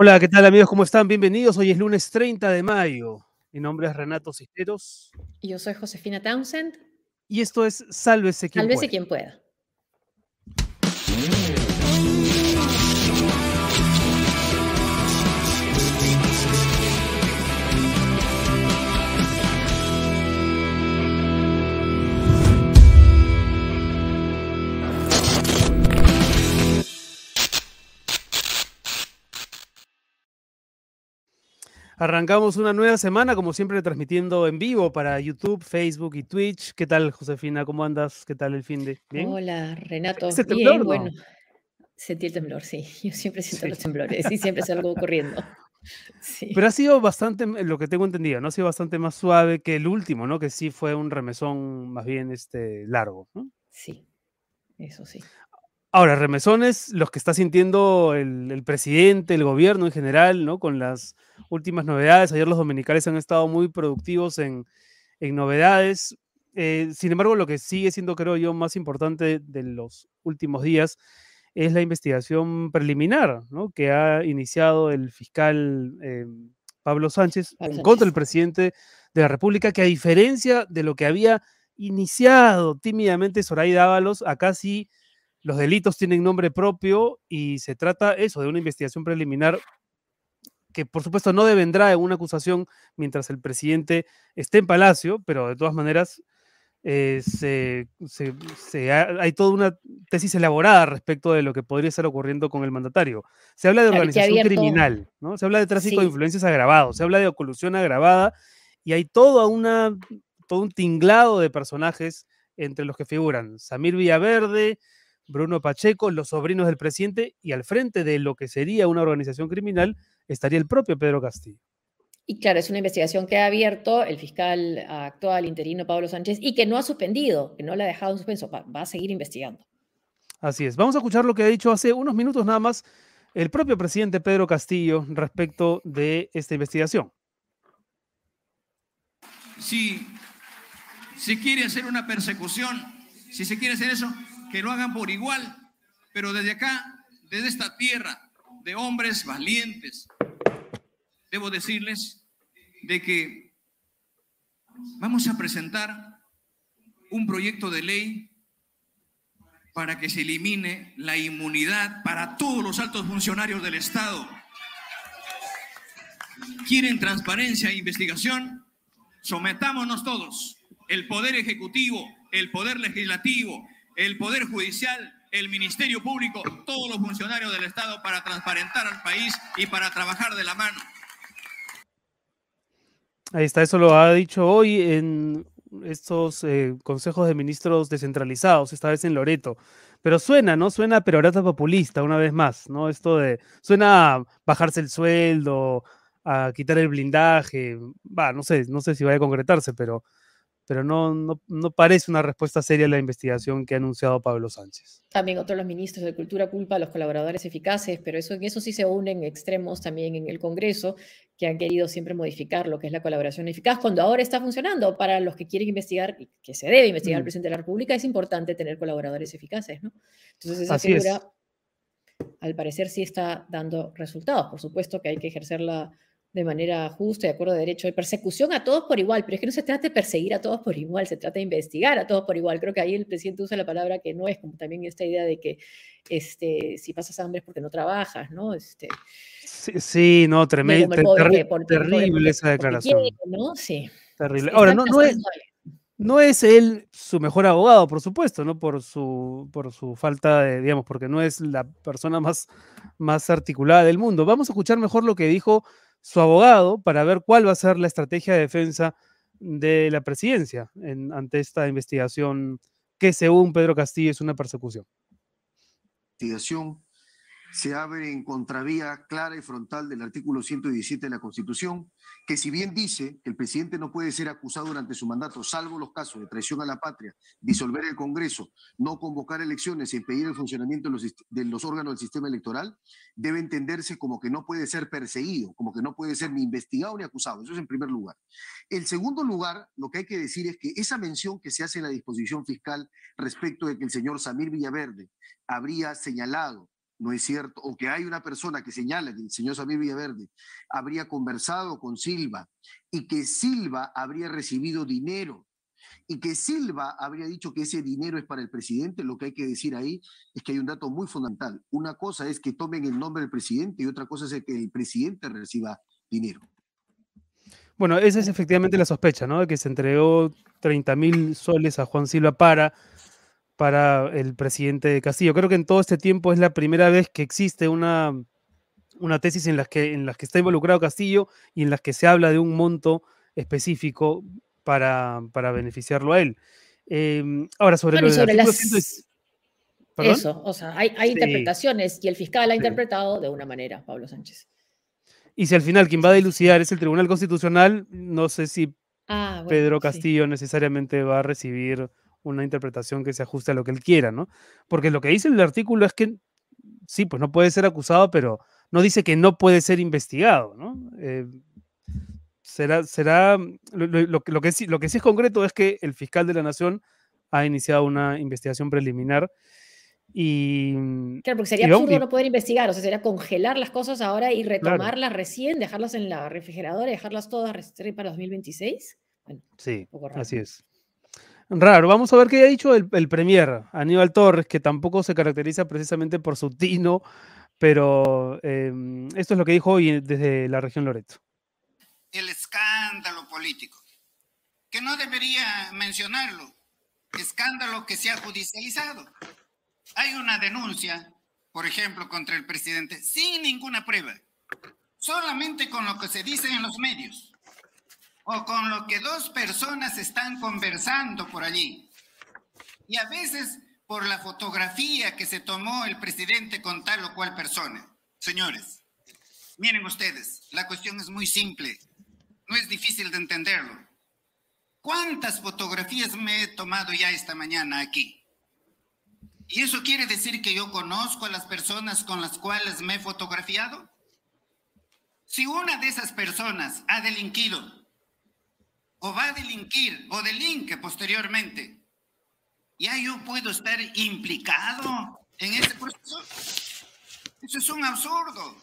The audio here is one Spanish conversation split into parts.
Hola, ¿qué tal amigos? ¿Cómo están? Bienvenidos. Hoy es lunes 30 de mayo. Mi nombre es Renato Cisneros. Y yo soy Josefina Townsend. Y esto es Sálvese quien Sálvese pueda. quien pueda. Arrancamos una nueva semana, como siempre, transmitiendo en vivo para YouTube, Facebook y Twitch. ¿Qué tal, Josefina? ¿Cómo andas? ¿Qué tal el fin de? ¿Bien? Hola, Renato. ¿Ese Bien, temblor, no? bueno. Sentí el temblor, sí. Yo siempre siento Sí. los temblores y siempre es algo ocurriendo. Sí. Pero ha sido bastante, lo que tengo entendido, ¿no? Ha sido bastante más suave que el último, ¿no? Que sí fue un remesón más bien este, largo, ¿no? Sí, eso sí. Ahora, remesones, los que está sintiendo el, el presidente, el gobierno en general, ¿no? Con las últimas novedades. Ayer los dominicales han estado muy productivos en, en novedades. Eh, sin embargo, lo que sigue siendo, creo yo, más importante de los últimos días es la investigación preliminar, ¿no? Que ha iniciado el fiscal eh, Pablo Sánchez Pablo en contra del presidente de la República, que a diferencia de lo que había iniciado tímidamente Zoraida Ábalos, acá sí los delitos tienen nombre propio y se trata eso de una investigación preliminar que por supuesto no devendrá en una acusación mientras el presidente esté en Palacio, pero de todas maneras eh, se- se- se ha- hay toda una tesis elaborada respecto de lo que podría estar ocurriendo con el mandatario. Se habla de organización criminal, ¿no? Se habla de tráfico de influencias agravado, se habla de colusión agravada y hay toda una, todo un tinglado de personajes entre los que figuran Samir Villaverde, Bruno Pacheco, los sobrinos del presidente y al frente de lo que sería una organización criminal estaría el propio Pedro Castillo. Y claro, es una investigación que ha abierto el fiscal actual interino Pablo Sánchez y que no ha suspendido, que no la ha dejado en suspenso, va, va a seguir investigando. Así es. Vamos a escuchar lo que ha dicho hace unos minutos nada más el propio presidente Pedro Castillo respecto de esta investigación. si se quiere hacer una persecución, si se quiere hacer eso, que lo hagan por igual, pero desde acá, desde esta tierra de hombres valientes, debo decirles de que vamos a presentar un proyecto de ley para que se elimine la inmunidad para todos los altos funcionarios del Estado. ¿Quieren transparencia e investigación? sometámonos todos, el Poder Ejecutivo, el Poder Legislativo, el Poder Judicial, el Ministerio Público, todos los funcionarios del Estado para transparentar al país y para trabajar de la mano. Ahí está, eso lo ha dicho hoy en estos eh, consejos de ministros descentralizados, esta vez en Loreto. Pero suena, ¿no? Suena perorata populista una vez más, ¿no? Esto de, suena a bajarse el sueldo, a quitar el blindaje, va, no sé, no sé si vaya a concretarse, pero, pero no, no, no parece una respuesta seria a la investigación que ha anunciado Pablo Sánchez. También otros los ministros de Cultura culpa a los colaboradores eficaces, pero eso, en eso sí se unen extremos también en el Congreso, que han querido siempre modificar lo que es la colaboración eficaz, cuando ahora está funcionando. Para los que quieren investigar, y que se debe investigar al Mm. presidente de la República, es importante tener colaboradores eficaces, ¿no? Entonces esa Así es. figura, al parecer, sí está dando resultados. Por supuesto que hay que ejercerla de manera justa y de acuerdo a derecho. Hay persecución a todos por igual, pero es que no se trata de perseguir a todos por igual, se trata de investigar a todos por igual. Creo que ahí el presidente usa la palabra que no es, como también esta idea de que este, si pasas hambre es porque no trabajas, ¿no? Este, Sí, sí, no, tremendo, terrible esa declaración. quiere, ¿no? Sí. Terrible. Ahora, no, no es, no es él su mejor abogado, por supuesto, ¿no? Por su, por su falta de, digamos, porque no es la persona más, más articulada del mundo. Vamos a escuchar mejor lo que dijo su abogado para ver cuál va a ser la estrategia de defensa de la presidencia en- ante esta investigación que según Pedro Castillo es una persecución. investigación se abre en contravía clara y frontal del artículo 117 de la Constitución, que si bien dice que el presidente no puede ser acusado durante su mandato, salvo los casos de traición a la patria, disolver el Congreso, no convocar elecciones e impedir el funcionamiento de los, de los órganos del sistema electoral, debe entenderse como que no puede ser perseguido, como que no puede ser ni investigado ni acusado. Eso es en primer lugar. En segundo lugar, lo que hay que decir es que esa mención que se hace en la disposición fiscal respecto de que el señor Samir Villaverde habría señalado no es cierto, o que hay una persona que señala que el señor Samir Villaverde habría conversado con Silva y que Silva habría recibido dinero y que Silva habría dicho que ese dinero es para el presidente, lo que hay que decir ahí es que hay un dato muy fundamental. Una cosa es que tomen el nombre del presidente y otra cosa es que el presidente reciba dinero. Bueno, esa es efectivamente la sospecha, ¿no? De que se entregó 30 mil soles a Juan Silva para para el presidente de Castillo. Creo que en todo este tiempo es la primera vez que existe una, una tesis en la, que, en las que está involucrado Castillo y en las que se habla de un monto específico para, para beneficiarlo a él. Em, ahora, sobre lo sobre Eso, o sea, hay, hay interpretaciones y el fiscal ha interpretado de una manera, Pablo Sánchez. Y si al final quien va a dilucidar es el Tribunal Constitucional, no sé si ah, Pedro Castillo necesariamente va a recibir una interpretación que se ajuste a lo que él quiera, ¿no? Porque lo que dice el artículo es que sí, pues no puede ser acusado, pero no dice que no puede ser investigado, ¿no? Eh, será, será, lo, que sí, lo que sí es concreto es que el fiscal de la Nación ha iniciado una investigación preliminar y... Claro, porque sería absurdo no poder investigar, o sea, sería congelar las cosas ahora y retomarlas recién, dejarlas en la refrigeradora y dejarlas todas para 2026. sí, así es. Raro. Vamos a ver qué ha dicho el, Premier, Aníbal Torres, que tampoco se caracteriza precisamente por su tino, pero em, esto es lo que dijo hoy desde la región Loreto. El escándalo político, que no debería mencionarlo, escándalo que se ha judicializado. Hay una denuncia, por ejemplo, contra el presidente, sin ninguna prueba, solamente con lo que se dice en los medios o con lo que dos personas están conversando por allí. Y a veces por la fotografía que se tomó el presidente con tal o cual persona. Señores, miren ustedes, la cuestión es muy simple, no es difícil de entenderlo. ¿Cuántas fotografías me he tomado ya esta mañana aquí? ¿Y eso quiere decir que yo conozco a las personas con las cuales me he fotografiado? Si una de esas personas ha delinquido o va a delinquir o delinque posteriormente, ya yo puedo estar implicado en ese proceso. Eso es un absurdo.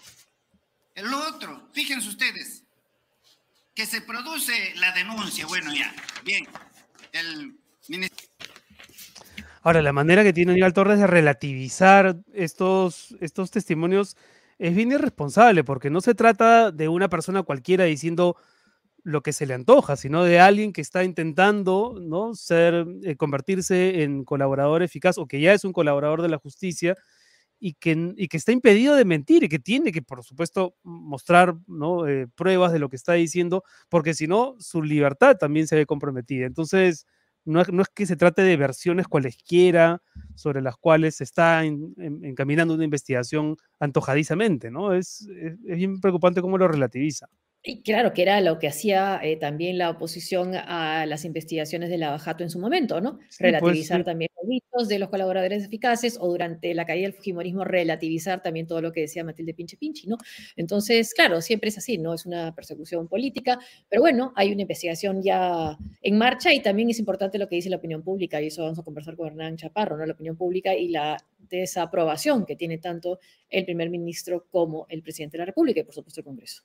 El otro, fíjense ustedes, que se produce la denuncia, bueno ya, bien. Ahora, la manera que tiene Aníbal Torres de relativizar estos, estos testimonios es bien irresponsable, porque no se trata de una persona cualquiera diciendo lo que se le antoja, sino de alguien que está intentando ¿no? ser, eh, convertirse en colaborador eficaz o que ya es un colaborador de la justicia y que, y que está impedido de mentir y que tiene que, por supuesto, mostrar ¿no? Eh, pruebas de lo que está diciendo, porque si no, su libertad también se ve comprometida. Entonces, no es, no es que se trate de versiones cualesquiera sobre las cuales se está encaminando una investigación antojadizamente, ¿no? Es, es bien preocupante cómo lo relativiza. Y claro, que era lo que hacía eh, también la oposición a las investigaciones de Lavajato en su momento, ¿no? Pues, relativizar también los dichos de los colaboradores eficaces o durante la caída del Fujimorismo relativizar también todo lo que decía Matilde Pinche Pinchi, ¿no? Entonces, claro, siempre es así, no es una persecución política, pero bueno, hay una investigación ya en marcha y también es importante lo que dice la opinión pública y eso vamos a conversar con Hernán Chaparro, ¿no? La opinión pública y la desaprobación que tiene tanto el primer ministro como el presidente de la República y por supuesto el Congreso.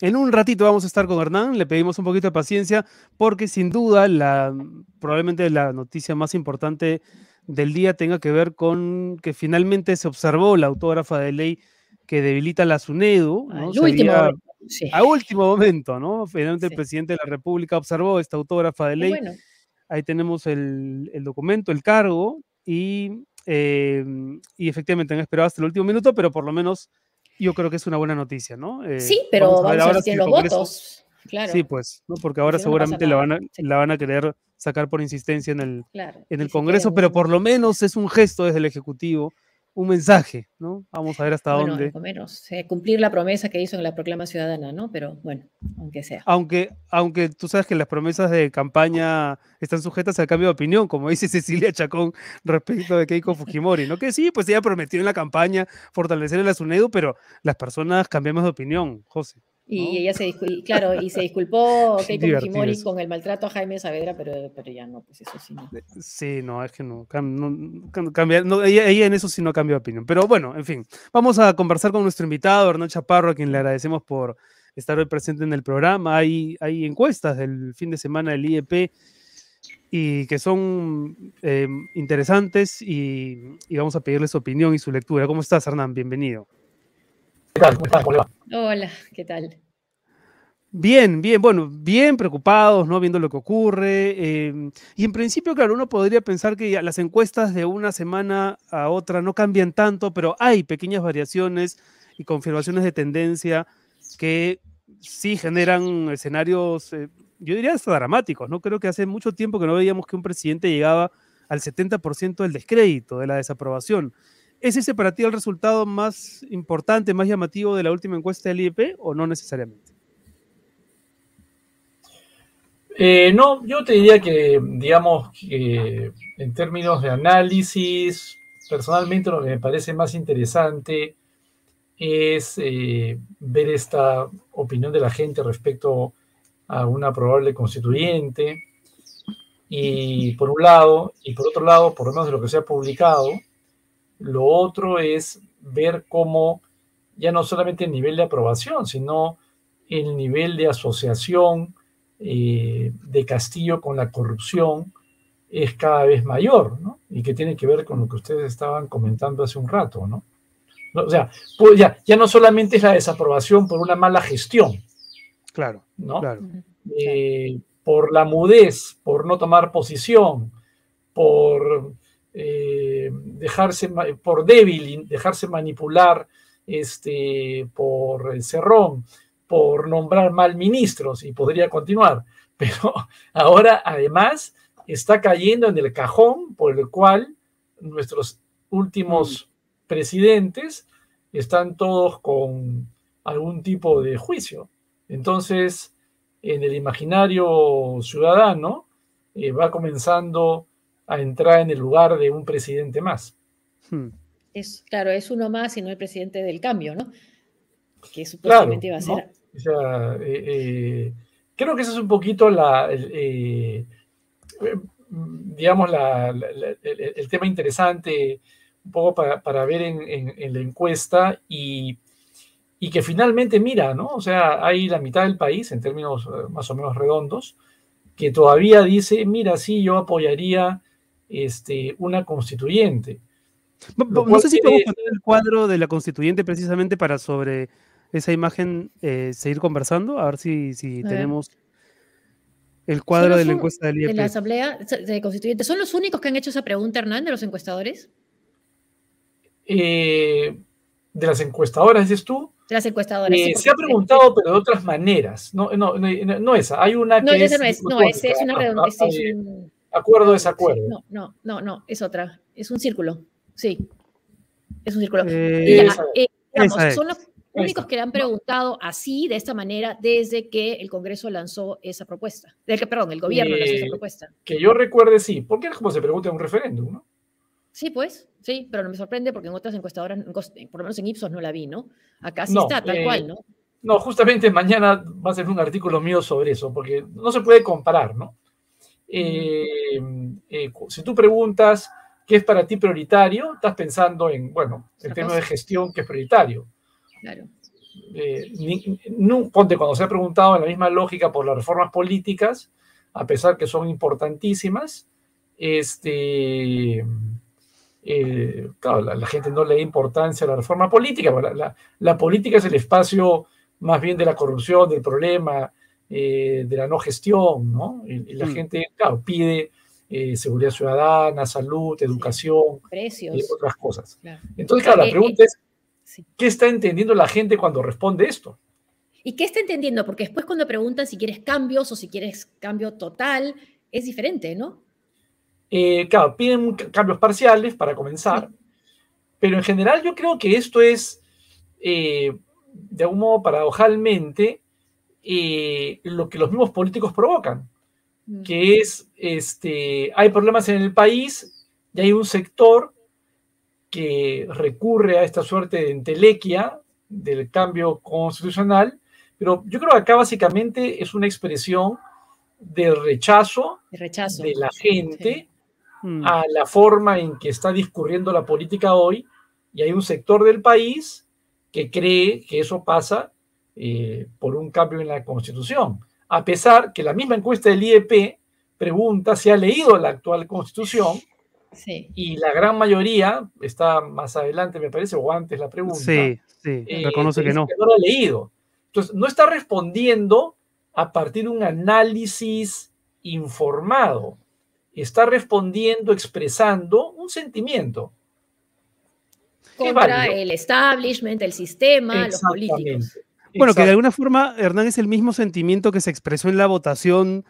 En un ratito vamos a estar con Hernán, le pedimos un poquito de paciencia porque sin duda la, probablemente la noticia más importante del día tenga que ver con que finalmente se observó la autógrafa de ley que debilita la SUNEDU. ¿no? último A último momento, ¿no? Finalmente el presidente de la República observó esta autógrafa de ley. Ahí tenemos el, documento, el cargo, y, eh, y efectivamente han esperado hasta el último minuto, pero por lo menos yo creo que es una buena noticia, ¿no? Eh, sí, pero vamos a ver, si los votos. Claro. Sí, pues, ¿no? porque ahora seguramente la, van a, la van a querer sacar por insistencia en el, en el Congreso, pero por lo menos es un gesto desde el Ejecutivo un mensaje, ¿no? Vamos a ver hasta bueno, dónde. Menos, eh, cumplir la promesa que hizo en la proclama ciudadana, ¿no? Pero bueno, aunque sea. Aunque, aunque tú sabes que las promesas de campaña están sujetas al cambio de opinión, como dice Cecilia Chacón respecto de Keiko Fujimori, ¿no? Que sí, pues ella prometió en la campaña fortalecer el Asunedo, pero las personas cambiamos de opinión, José. Y ella se disculpó, claro, y se disculpó Keiko Fujimori con el maltrato a Jaime Saavedra, pero, pero ya no, pues eso sí no. Sí, no, es que no, cambia, ella, en eso sí no cambia de opinión. Pero bueno, en fin, vamos a conversar con nuestro invitado, Hernán Chaparro, a quien le agradecemos por estar hoy presente en el programa. Hay, hay encuestas del fin de semana del IEP y que son eh, interesantes y, y, vamos a pedirle su opinión y su lectura. ¿Cómo estás, Hernán? Bienvenido. ¿Qué tal? ¿Cómo Hola, ¿qué tal? Bien, bien, bueno, bien preocupados, ¿no? Viendo lo que ocurre. Em, y en principio, claro, uno podría pensar que las encuestas de una semana a otra no cambian tanto, pero hay pequeñas variaciones y confirmaciones de tendencia que sí generan escenarios, eh, yo diría hasta dramáticos, ¿no? Creo que hace mucho tiempo que no veíamos que un presidente llegaba al 70% del descrédito, de la desaprobación. ¿Es ese para ti el resultado más importante, más llamativo de la última encuesta del IEP o no necesariamente? Eh, no, yo te diría que, digamos, que en términos de análisis, personalmente lo que me parece más interesante es eh, ver esta opinión de la gente respecto a una probable constituyente. Y por un lado, y por otro lado, por lo menos de lo que se ha publicado, lo otro es ver cómo ya no solamente el nivel de aprobación, sino el nivel de asociación eh, de Castillo con la corrupción es cada vez mayor, ¿no? Y que tiene que ver con lo que ustedes estaban comentando hace un rato, ¿no? O sea, pues ya, ya no solamente es la desaprobación por una mala gestión. Claro, ¿no? Claro. Eh, por la mudez, por no tomar posición, por eh, dejarse, por débil, dejarse manipular este, por el cerrón, por nombrar mal ministros, y podría continuar. Pero ahora, además, está cayendo en el cajón por el cual nuestros últimos mm. presidentes están todos con algún tipo de juicio. Entonces, en el imaginario ciudadano, eh, va comenzando a entrar en el lugar de un presidente más. Hmm. Es, claro, es uno más y no el presidente del cambio, ¿no? Que supuestamente iba a ser. Eh, eh, creo que eso es un poquito la, eh, digamos, el, tema interesante, un poco para, ver en, la encuesta y, y, que finalmente mira, ¿no? O sea, hay la mitad del país, en términos más o menos redondos, que todavía dice, mira, sí, yo apoyaría este, una constituyente. No sé si podemos poner el cuadro de la constituyente precisamente para sobre esa imagen eh, seguir conversando, a ver si, si tenemos el cuadro de la encuesta del IEP. De la Asamblea de Constituyentes. ¿Son los únicos que han hecho esa pregunta, Hernán, de los encuestadores? Eh, de las encuestadoras, dices tú. De las encuestadoras. Eh, se ha preguntado, pero de otras maneras. No, no, no, esa. Hay una que. No, esa no es. No, esa es una redonda. Acuerdo, desacuerdo. No, no, no, no, es otra. Es un círculo. Sí. Es un círculo. Eh, eh, son los únicos que le han preguntado así, de esta manera, desde que el Congreso lanzó esa propuesta. De que, perdón, el gobierno lanzó esa propuesta. Que yo recuerde, sí. Porque es como se pregunta en un referéndum, ¿no? Sí, pues, sí, pero no me sorprende porque en otras encuestadoras, por lo menos en Ipsos no la vi, ¿no? Acá sí está, tal cual, ¿no? No, justamente mañana va a ser un artículo mío sobre eso, porque no se puede comparar, ¿no? Eh, eh, si tú preguntas qué es para ti prioritario, estás pensando en, bueno, el tema de gestión que es prioritario. Claro. Eh, ponte, cuando se ha preguntado en la misma lógica por las reformas políticas, a pesar que son importantísimas, este, claro, la, gente no le da importancia a la reforma política, la, la, política es el espacio más bien de la corrupción, del problema, eh, de la no gestión, ¿no? Y, la mm. gente, claro, pide eh, seguridad ciudadana, salud, educación, precios, y otras cosas. Entonces, claro, la eh, pregunta es, ¿qué está entendiendo la gente cuando responde esto? ¿Y qué está entendiendo? Porque después cuando preguntan si quieres cambios o si quieres cambio total, es diferente, ¿no? claro, piden cambios parciales para comenzar, pero en general yo creo que esto es, de algún modo paradojalmente, eh, lo que los mismos políticos provocan, mm. que es, este, hay problemas en el país y hay un sector que recurre a esta suerte de entelequia del cambio constitucional, Pero yo creo que acá básicamente es una expresión del rechazo, de, rechazo. de la gente Mm. a la forma en que está discurriendo la política hoy y hay un sector del país que cree que eso pasa eh, por un cambio en la constitución, a pesar que la misma encuesta del IEP pregunta si ha leído la actual constitución Sí. y la gran mayoría, está más adelante me parece, o antes la pregunta, Sí, sí, eh, reconoce que no. no lo ha leído. Entonces, no está respondiendo a partir de un análisis informado. Está respondiendo, expresando un sentimiento. Contra el establishment, el sistema, los políticos. Bueno, que de alguna forma, Hernán, es el mismo sentimiento que se expresó en la votación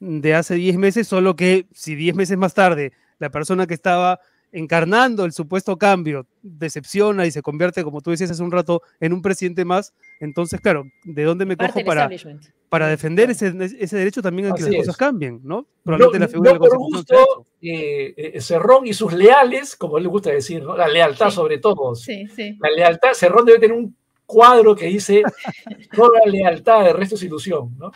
de hace 10 meses, solo que si 10 meses más tarde la persona que estaba encarnando el supuesto cambio decepciona y se convierte, como tú decías hace un rato, en un presidente más, entonces, claro, ¿de dónde me Parte cojo para, establishment. para defender ese, ese derecho también a que Así las cosas es. cambien, ¿no? No, Probablemente la figura no de la por gusto, eh, eh, Cerrón y sus leales, como él le gusta decir, ¿no? la lealtad Sí. sobre todo. Sí, sí. La lealtad, Cerrón debe tener un cuadro que dice toda lealtad, el resto es ilusión, ¿no?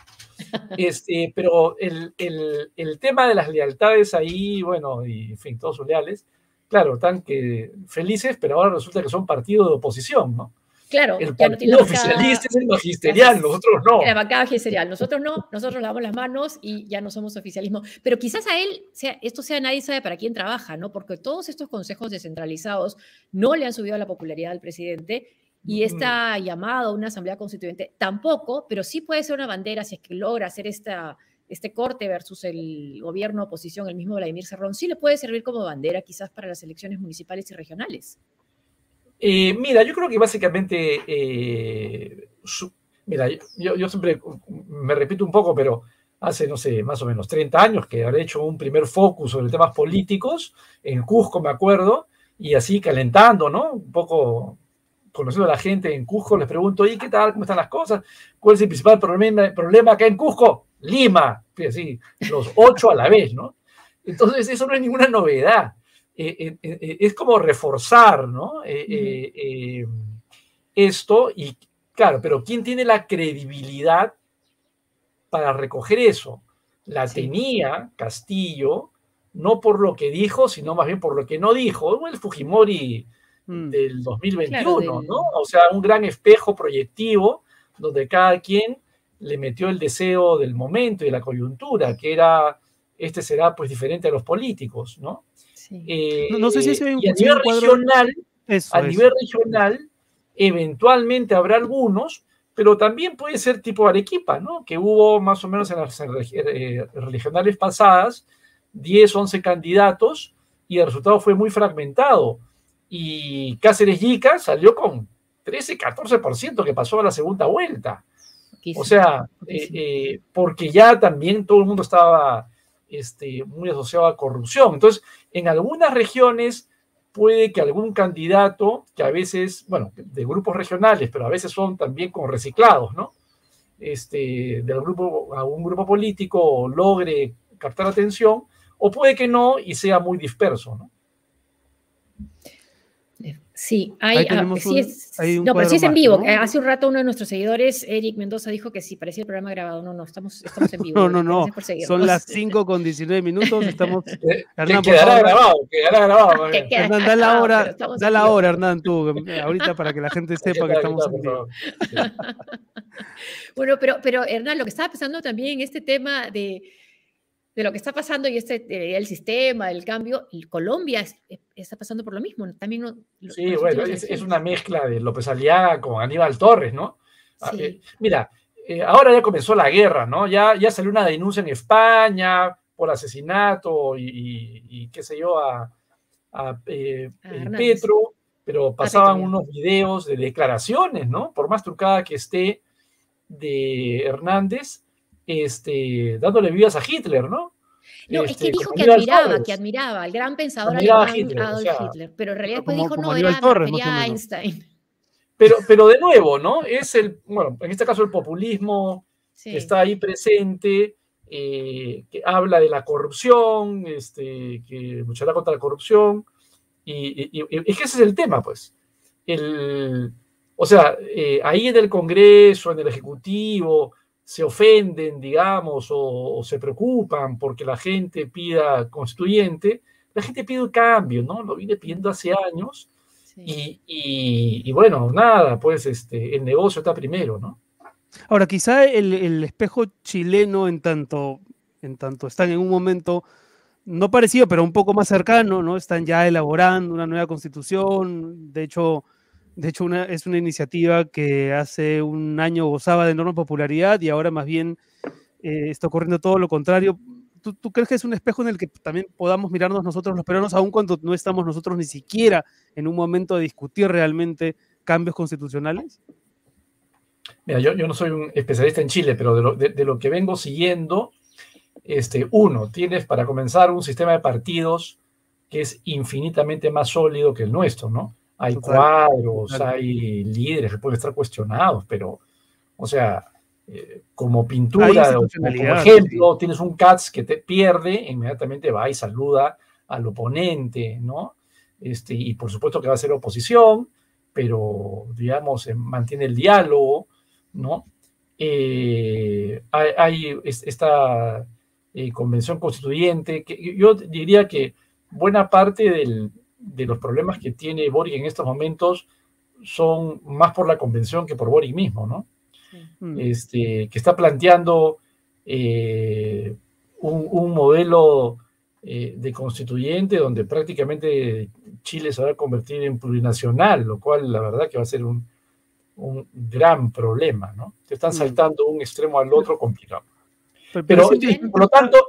Este, pero el, el- el tema de las lealtades ahí, bueno, y en fin, todos sus leales, claro, están que felices, pero ahora resulta que son partido de oposición, ¿no? Claro, El ya no partido la bancada- oficialista es el magisterial, nosotros no. La bancada magisterial. Nosotros no, nosotros lavamos las manos y ya no somos oficialismo. Pero quizás a él, sea, esto sea nadie sabe para quién trabaja, ¿no? Porque todos estos consejos descentralizados no le han subido la popularidad al presidente y esta llamada a una asamblea constituyente tampoco, pero sí puede ser una bandera si es que logra hacer esta, este corte versus el gobierno oposición, el mismo Vladimir Cerrón, sí le puede servir como bandera quizás para las elecciones municipales y regionales. Eh, mira, yo creo que básicamente, eh, su- mira, yo, yo siempre me repito un poco, pero hace, no sé, más o menos 30 años que habré hecho un primer focus sobre temas políticos, en Cusco me acuerdo, y así calentando, ¿no? Un poco conociendo a la gente en Cusco, les pregunto, ¿y qué tal? ¿Cómo están las cosas? ¿Cuál es el principal problema, problema acá en Cusco? Lima, y así, los ocho a la vez, ¿no? Entonces, eso no es ninguna novedad. Eh, eh, eh, es como reforzar, ¿no? Esto y, claro, pero ¿quién tiene la credibilidad para recoger eso? La Sí. tenía Castillo, no por lo que dijo, sino más bien por lo que no dijo. El Fujimori Mm. del 2021, Claro, del- ¿no? O sea, un gran espejo proyectivo donde cada quien le metió el deseo del momento y de la coyuntura, que era, este será pues diferente a los políticos, ¿no? Sí. Eh, No- no sé si ese hay un- y a nivel cuadro- regional, Eso a es. nivel regional, eventualmente habrá algunos, pero también puede ser tipo Arequipa, ¿no? Que hubo más o menos en las eh, regionales pasadas 10, 11 candidatos y el resultado fue muy fragmentado. Y Cáceres Yica salió con 13, 14% que pasó a la segunda vuelta. O sea, eh, eh, porque ya también todo el mundo estaba este, muy asociado a corrupción. Entonces, en algunas regiones puede que algún candidato, que a veces, bueno, de grupos regionales, pero a veces son también como reciclados, ¿no? Este, del grupo, a un grupo político logre captar atención, o puede que no y sea muy disperso, ¿no? Sí, hay, ah, sí un- es, hay un no, pero sí es en más, vivo. ¿no? Eh, Hace un rato uno de nuestros seguidores, Eric Mendoza, dijo que sí, parecía el programa grabado. No, no, estamos, estamos en vivo. No, no, no. Son las 5 con 19 minutos. Estamos. Eh, Hernán, quedará favor. grabado, quedará grabado. Que Hernán, da la hora, da la hora, Hernán, tú, eh, ahorita para que la gente sepa que estamos en vivo. Bueno, pero, pero Hernán, lo que estaba pensando también en este tema de, de lo que está pasando y este eh, el sistema, el cambio, y Colombia es- está pasando por lo mismo. También no- lo- Sí, bueno, es, es una mezcla de López Aliaga con Aníbal Torres, ¿no? Ah, Sí. eh, mira, eh, ahora ya comenzó la guerra, ¿no? Ya, ya salió una denuncia en España por asesinato y, y- y qué sé yo a, a, eh, A Hernández. Petro, pero pasaban Petro, unos videos de declaraciones, ¿no? Por más trucada que esté de Hernández, este, dándole vidas a Hitler, ¿no? No, es Este, que dijo como que admiraba, Torres. que admiraba al gran pensador Admiraba a alemán Hitler, o Adolf sea, Hitler, pero en realidad después como- dijo como no, era, Torres. Einstein. Pero, pero de nuevo, ¿no? Es el, bueno, en este caso el populismo Sí. que está ahí presente, eh, que habla de la corrupción, este, que luchará contra la corrupción. Y, y- y- y es que ese es el tema, pues. El, o sea, eh, ahí en el Congreso, en el Ejecutivo, se ofenden, digamos, o, se preocupan porque la gente pida constituyente, la gente pide un cambio, ¿no? Lo viene pidiendo hace años. Y, bueno, nada, pues este, el negocio está primero, ¿no? Ahora, quizá el, espejo chileno, en tanto, en tanto están en un momento no parecido, pero un poco más cercano, ¿no? Están ya elaborando una nueva constitución. De hecho, de hecho es una iniciativa que hace un año gozaba de enorme popularidad y ahora más bien eh, está ocurriendo todo lo contrario. ¿Tú, ¿Tú, crees que es un espejo en el que también podamos mirarnos nosotros los peruanos, aun cuando no estamos nosotros ni siquiera en un momento de discutir realmente cambios constitucionales? Mira, yo, yo no soy un especialista en Chile, pero de lo, de, lo, que vengo siguiendo, este, uno, tienes para comenzar un sistema de partidos que es infinitamente más sólido que el nuestro, ¿no? Hay cuadros, hay líderes que pueden estar cuestionados, pero, o sea, eh, como pintura, como ejemplo, tienes un Katz que te pierde, inmediatamente va y saluda al oponente, ¿no? Este, y por supuesto que va a ser oposición, pero, digamos, eh, mantiene el diálogo, ¿no? Eh, hay, esta convención constituyente, que yo diría que buena parte de los problemas que tiene Boric en estos momentos son más por la convención que por Boric mismo, ¿no? Mm. Este, que está planteando eh, un, modelo eh, de constituyente donde prácticamente Chile se va a convertir en plurinacional, lo cual la verdad que va a ser un, gran problema, ¿no? Se están mm. saltando un extremo al otro complicado. Pero, por lo tanto,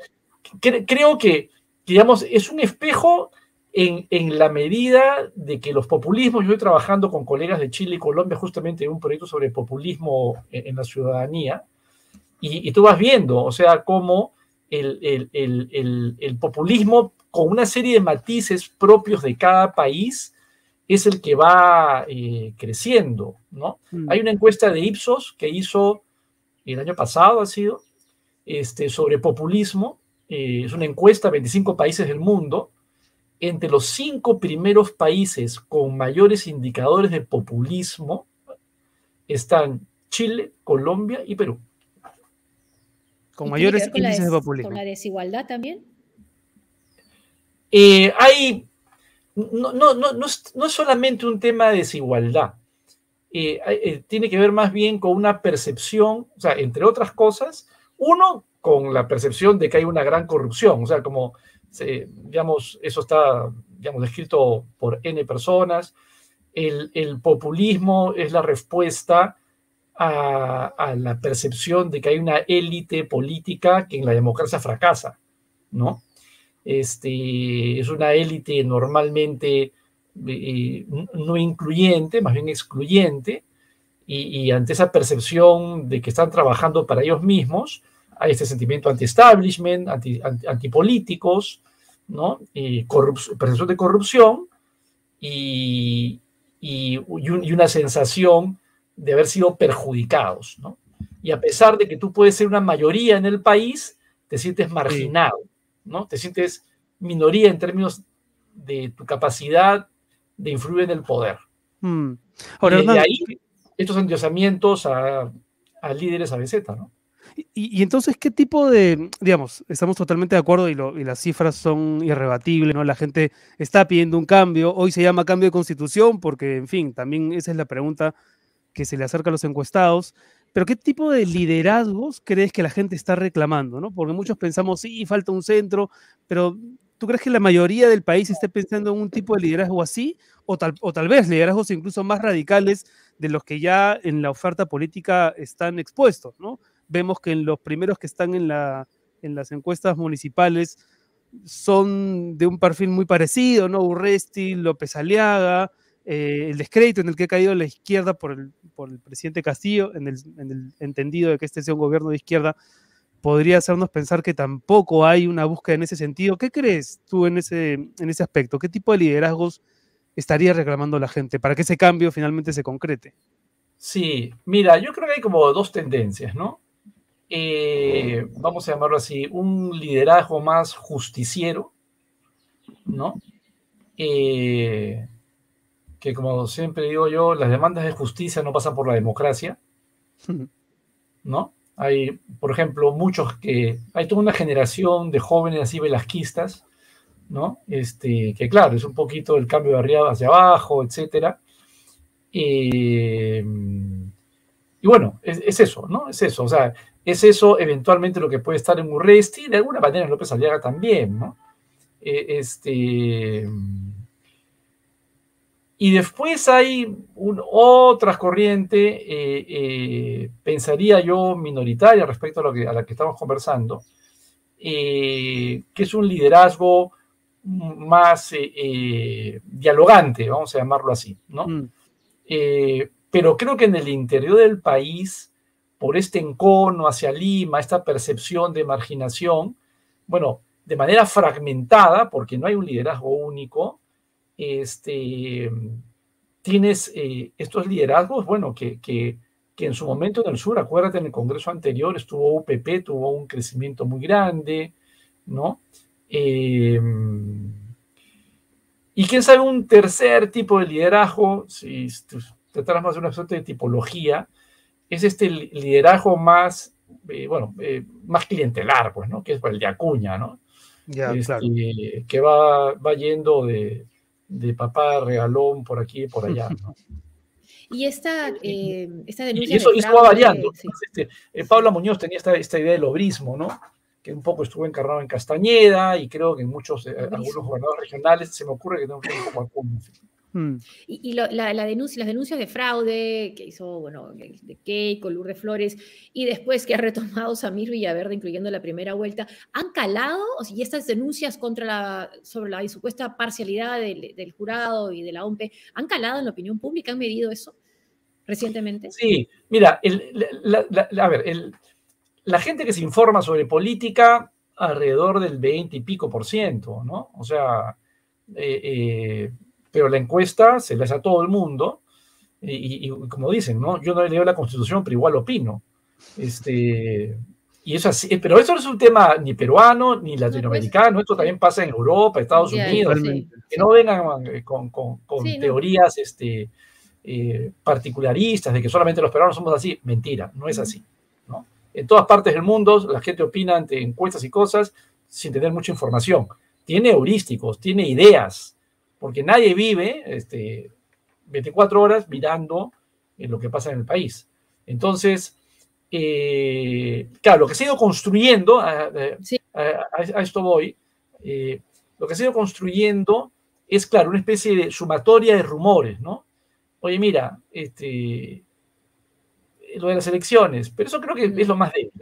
creo que, digamos, es un espejo en, en, la medida de que los populismos, yo estoy trabajando con colegas de Chile y Colombia justamente en un proyecto sobre populismo en, la ciudadanía, y, tú vas viendo, o sea, cómo el, el, el, el, populismo con una serie de matices propios de cada país es el que va eh, creciendo, ¿no? Mm. Hay una encuesta de Ipsos que hizo el año pasado, ha sido, este, sobre populismo, eh, es una encuesta a 25 países del mundo, entre los cinco primeros países con mayores indicadores de populismo están Chile, Colombia y Perú. Con mayores índices de populismo. ¿Con la desigualdad también? Eh, hay. No, no, no, no, es, solamente un tema de desigualdad. Eh, eh, tiene que ver más bien con una percepción, o sea, entre otras cosas, uno, con la percepción de que hay una gran corrupción, o sea, como digamos, eso está, digamos, descrito por N personas. El, populismo es la respuesta a, la percepción de que hay una élite política que en la democracia fracasa, ¿no? Este, es una élite normalmente eh, no incluyente, más bien excluyente, y, ante esa percepción de que están trabajando para ellos mismos, hay este sentimiento anti-establishment, anti, antipolíticos, ¿no? Y percepción de corrupción y, y, una sensación de haber sido perjudicados, ¿no? Y a pesar de que tú puedes ser una mayoría en el país, te sientes marginado, ¿no? Te sientes minoría en términos de tu capacidad de influir en el poder. Ahora, y de ahí estos endiosamientos a, a líderes ¿no? Y, entonces, ¿qué tipo de, digamos, estamos totalmente de acuerdo y, las cifras son irrebatibles, ¿no? La gente está pidiendo un cambio, hoy se llama cambio de constitución porque, en fin, también esa es la pregunta que se le acerca a los encuestados, pero ¿qué tipo de liderazgos crees que la gente está reclamando, ¿no? Porque muchos pensamos, sí, falta un centro, pero ¿tú crees que la mayoría del país esté pensando en un tipo de liderazgo así? O tal, o tal vez liderazgos incluso más radicales de los que ya en la oferta política están expuestos, ¿no? Vemos que en los primeros que están en, la, en las encuestas municipales son de un perfil muy parecido, ¿no? Urresti, López Aliaga, eh, el descrédito en el que ha caído la izquierda por el, por el presidente Castillo, en el, en el, entendido de que este sea un gobierno de izquierda, podría hacernos pensar que tampoco hay una búsqueda en ese sentido. ¿Qué crees tú en ese, en ese aspecto? ¿Qué tipo de liderazgos estaría reclamando la gente para que ese cambio finalmente se concrete? Sí, mira, yo creo que hay como dos tendencias, ¿no? Eh, vamos a llamarlo así, un liderazgo más justiciero, ¿no? Eh, que como siempre digo yo, las demandas de justicia no pasan por la democracia, ¿no? Hay, por ejemplo, muchos que, hay toda una generación de jóvenes así velasquistas, ¿no? Este, que claro, es un poquito el cambio de arriba hacia abajo, etcétera. Eh, y bueno, es, eso, ¿no? Es eso, o sea, es eso eventualmente lo que puede estar en Urresti, de alguna manera en López Aliaga también, ¿no? Eh, este, y después hay otras corrientes, eh, eh, pensaría yo, minoritaria respecto a, lo que, a la que estamos conversando, que es un liderazgo más dialogante, vamos a llamarlo así, ¿no? Mm. pero creo que en el interior del país por este encono hacia Lima, esta percepción de marginación, bueno, de manera fragmentada, porque no hay un liderazgo único, este, tienes eh, estos liderazgos, bueno, que, que, en su momento en el sur, acuérdate, en el Congreso anterior estuvo UPP, tuvo un crecimiento muy grande, ¿no? Em, y quién sabe, un tercer tipo de liderazgo, si más de una suerte de tipología, es este liderazgo más, eh, bueno, eh, más clientelar, pues, ¿no? Que es el de Acuña, ¿no? Este, que va, va yendo de, de, papá regalón por aquí y por allá, ¿no? Y esta, eh, esta denuncia. Y eso, va variando. Este, Pablo Muñoz tenía esta, esta idea del obrismo, ¿no? que un poco estuvo encarnado en Castañeda y creo que en muchos, algunos gobernadores regionales se me ocurre que tengo un poco Acuña. Mm. Y, la, denuncia, las denuncias de fraude que hizo, bueno, de Keiko, Lourdes Flores, y después que ha retomado Samir Villaverde, incluyendo la primera vuelta, ¿han calado? y estas denuncias contra la, sobre la supuesta parcialidad del, jurado y de la OMP, ¿han calado en la opinión pública? ¿Han medido eso recientemente? Sí, mira, a ver, la gente que se informa sobre política, alrededor del 20 y pico por ciento, ¿no? O sea, eh, eh, pero la encuesta se le hace a todo el mundo y, como dicen, ¿no? Yo no leo la constitución, pero igual opino. Este, y eso así, pero eso no es un tema ni peruano ni latinoamericano, esto también pasa en Europa, Estados Unidos, que no vengan eh, con, con, teorías este, eh, particularistas de que solamente los peruanos somos así, mentira, no es así. ¿no? En todas partes del mundo la gente opina ante encuestas y cosas sin tener mucha información. Tiene heurísticos, tiene ideas, porque nadie vive este, 24 horas mirando en lo que pasa en el país. Entonces, eh, claro, lo que se ha ido construyendo, a, esto voy, eh, lo que se ha ido construyendo es, claro, una especie de sumatoria de rumores, ¿no? Oye, mira, este, lo de las elecciones, pero eso creo que es lo más débil.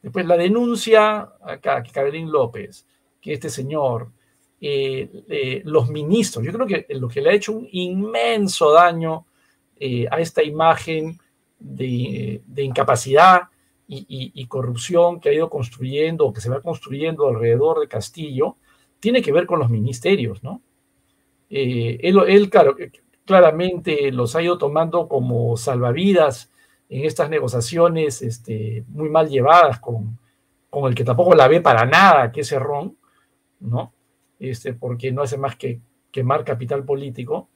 Después la denuncia acá, que Cabelín López, que este señor eh, eh, los ministros. Yo creo que lo que le ha hecho un inmenso daño eh, a esta imagen de, incapacidad y, corrupción que ha ido construyendo o que se va construyendo alrededor de Castillo, tiene que ver con los ministerios, ¿no? él, claro, claramente los ha ido tomando como salvavidas en estas negociaciones este, muy mal llevadas con, con el que tampoco la ve para nada, que es Ron, ¿no? Este, porque no hace más que quemar capital político.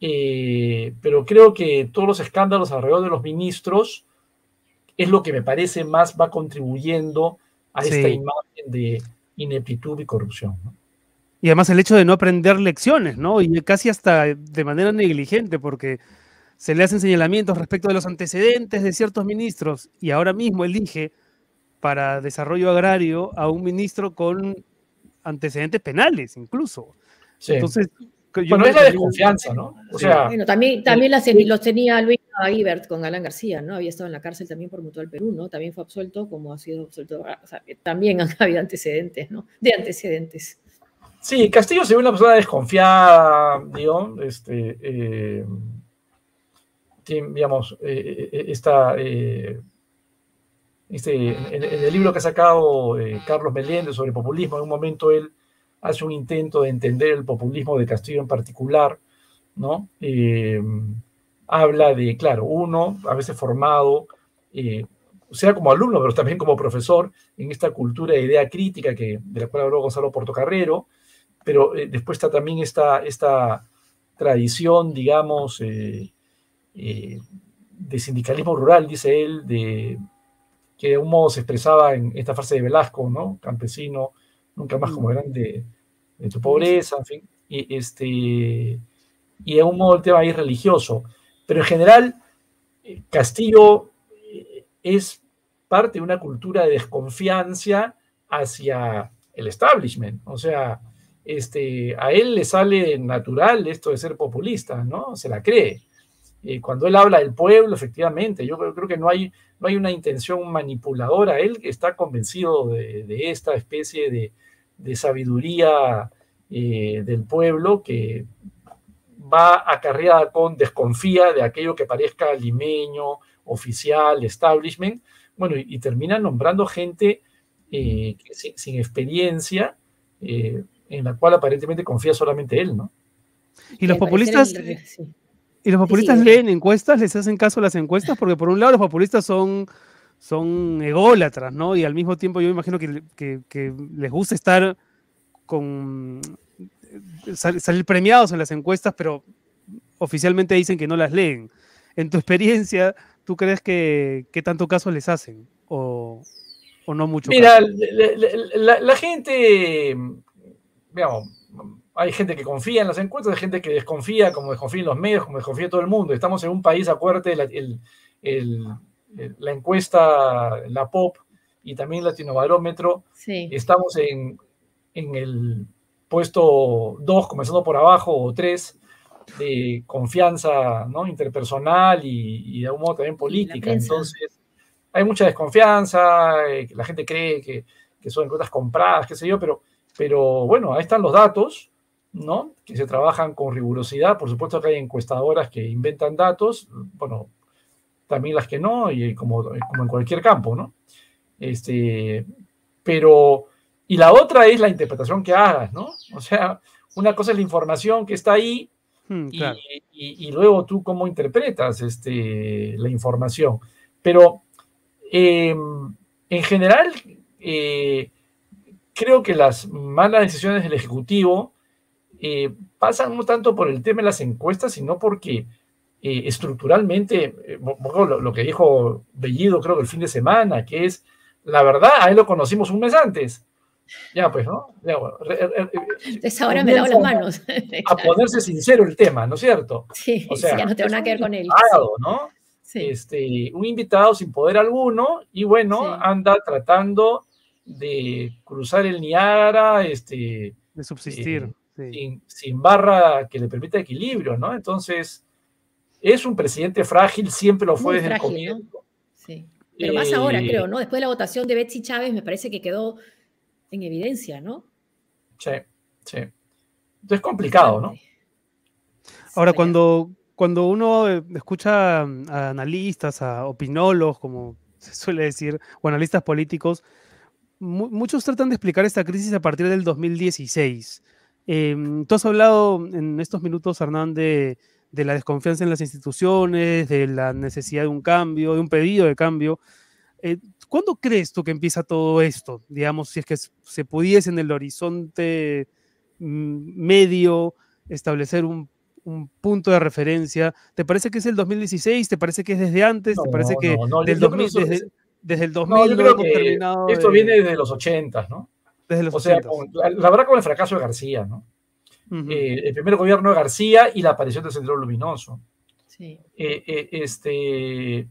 Eh, pero creo que todos los escándalos alrededor de los ministros es lo que me parece más va contribuyendo a esta imagen de ineptitud y corrupción. Y además el hecho de no aprender lecciones, ¿no? Y casi hasta de manera negligente, porque se le hacen señalamientos respecto de los antecedentes de ciertos ministros y ahora mismo elige para desarrollo agrario a un ministro con antecedentes penales incluso. Entonces, bueno, es la desconfianza, ¿no? O sea, bueno, también, también los tenía Luis Ibert con Alan García, ¿no? Había estado en la cárcel también por Mutual Perú, ¿no? También fue absuelto como ha sido absuelto. O sea, también han habido antecedentes, ¿no? De antecedentes. Sí, Castillo se ve una persona desconfiada, digo, este, eh, digamos, eh, eh, esta en, el libro que ha sacado eh, Carlos Meléndez sobre populismo, en un momento él hace un intento de entender el populismo de Castillo en particular, ¿no? Eh, habla de, claro, uno, a veces formado, eh, sea como alumno, pero también como profesor, en esta cultura de idea crítica que, de la cual habló Gonzalo Portocarrero, pero después está también esta, tradición, digamos, de sindicalismo rural, dice él, de, que de un modo se expresaba en esta frase de Velasco, ¿no? Campesino, nunca más como grande de tu pobreza, en fin, y, este, y de un modo el tema ahí religioso. Pero en general, Castillo es parte de una cultura de desconfianza hacia el establishment. O sea, este, a él le sale natural esto de ser populista, ¿no? Se la cree. Eh, cuando él habla del pueblo, efectivamente, yo creo, que no hay, no hay una intención manipuladora. Él está convencido de, esta especie de, sabiduría eh, del pueblo que va acarreada con desconfía de aquello que parezca limeño, oficial, establishment, bueno, y, termina nombrando gente eh, sin, experiencia, eh, en la cual aparentemente confía solamente él, ¿no? Y los populistas... ¿Y los populistas leen encuestas? ¿Les hacen caso a las encuestas? Porque por un lado los populistas son, son ególatras, ¿no? Y al mismo tiempo yo imagino que, que les gusta estar con salir premiados en las encuestas, pero oficialmente dicen que no las leen. En tu experiencia, ¿tú crees que, tanto caso les hacen? ¿O, no mucho? Mira, La, gente, digamos, hay gente que confía en las encuestas, hay gente que desconfía, como desconfía en los medios, como desconfía todo el mundo. Estamos en un país, acuérdate, la, la encuesta, la POP y también Latinobarómetro, estamos en, en el puesto 2, comenzando por abajo, o 3, de confianza ¿no? interpersonal y, de algún modo también política. Entonces, hay mucha desconfianza, eh, la gente cree que, que, son encuestas compradas, qué sé yo, pero, pero bueno, ahí están los datos, ¿no? Que se trabajan con rigurosidad. Por supuesto que hay encuestadoras que inventan datos, bueno, también las que no, y como, como en cualquier campo, ¿no? Este, pero, y la otra es la interpretación que hagas, ¿no? O sea, una cosa es la información que está ahí, Mm, y, luego tú cómo interpretas este, la información. Pero em, en general, eh, creo que las malas decisiones del Ejecutivo eh, pasan no tanto por el tema de las encuestas, sino porque eh, estructuralmente, lo, lo, que dijo Bellido creo que el fin de semana, que es, la verdad, ahí lo conocimos un mes antes. Ya, pues, ¿no? Ya, bueno, Entonces ahora me lavo las manos. A ponerse sincero el tema, ¿no es cierto? Sí, o sea, ya no tengo nada que ver con él. ¿no? Este, un invitado sin poder alguno y bueno, anda tratando de cruzar el Niágara, este, de subsistir. Eh, sin, barra que le permita equilibrio, ¿no? Entonces, es un presidente frágil, siempre lo fue desde el comienzo. Sí. Pero más ahora, eh, creo, ¿no? Después de la votación de Betsy Chávez, me parece que quedó en evidencia, ¿no? Sí, sí. Es complicado, ¿no? Ahora, cuando, cuando uno eh, escucha a analistas, a opinólogos, como se suele decir, o analistas políticos, muchos tratan de explicar esta crisis a partir del 2016. Em, tú has hablado en estos minutos, Hernán, de, la desconfianza en las instituciones, de la necesidad de un cambio, de un pedido de cambio. Eh, ¿Cuándo crees tú que empieza todo esto? Digamos, si es que se pudiese en el horizonte mm, medio establecer un, punto de referencia. ¿Te parece que es el 2016? ¿Te parece que es desde antes? ¿Te parece que desde, el 2000 yo creo que terminado Esto viene desde los 80, ¿no? Desde los o sea, la, verdad con el fracaso de García, ¿no? Eh, el primer gobierno de García y la aparición del Centro Luminoso. Sí. Eh, este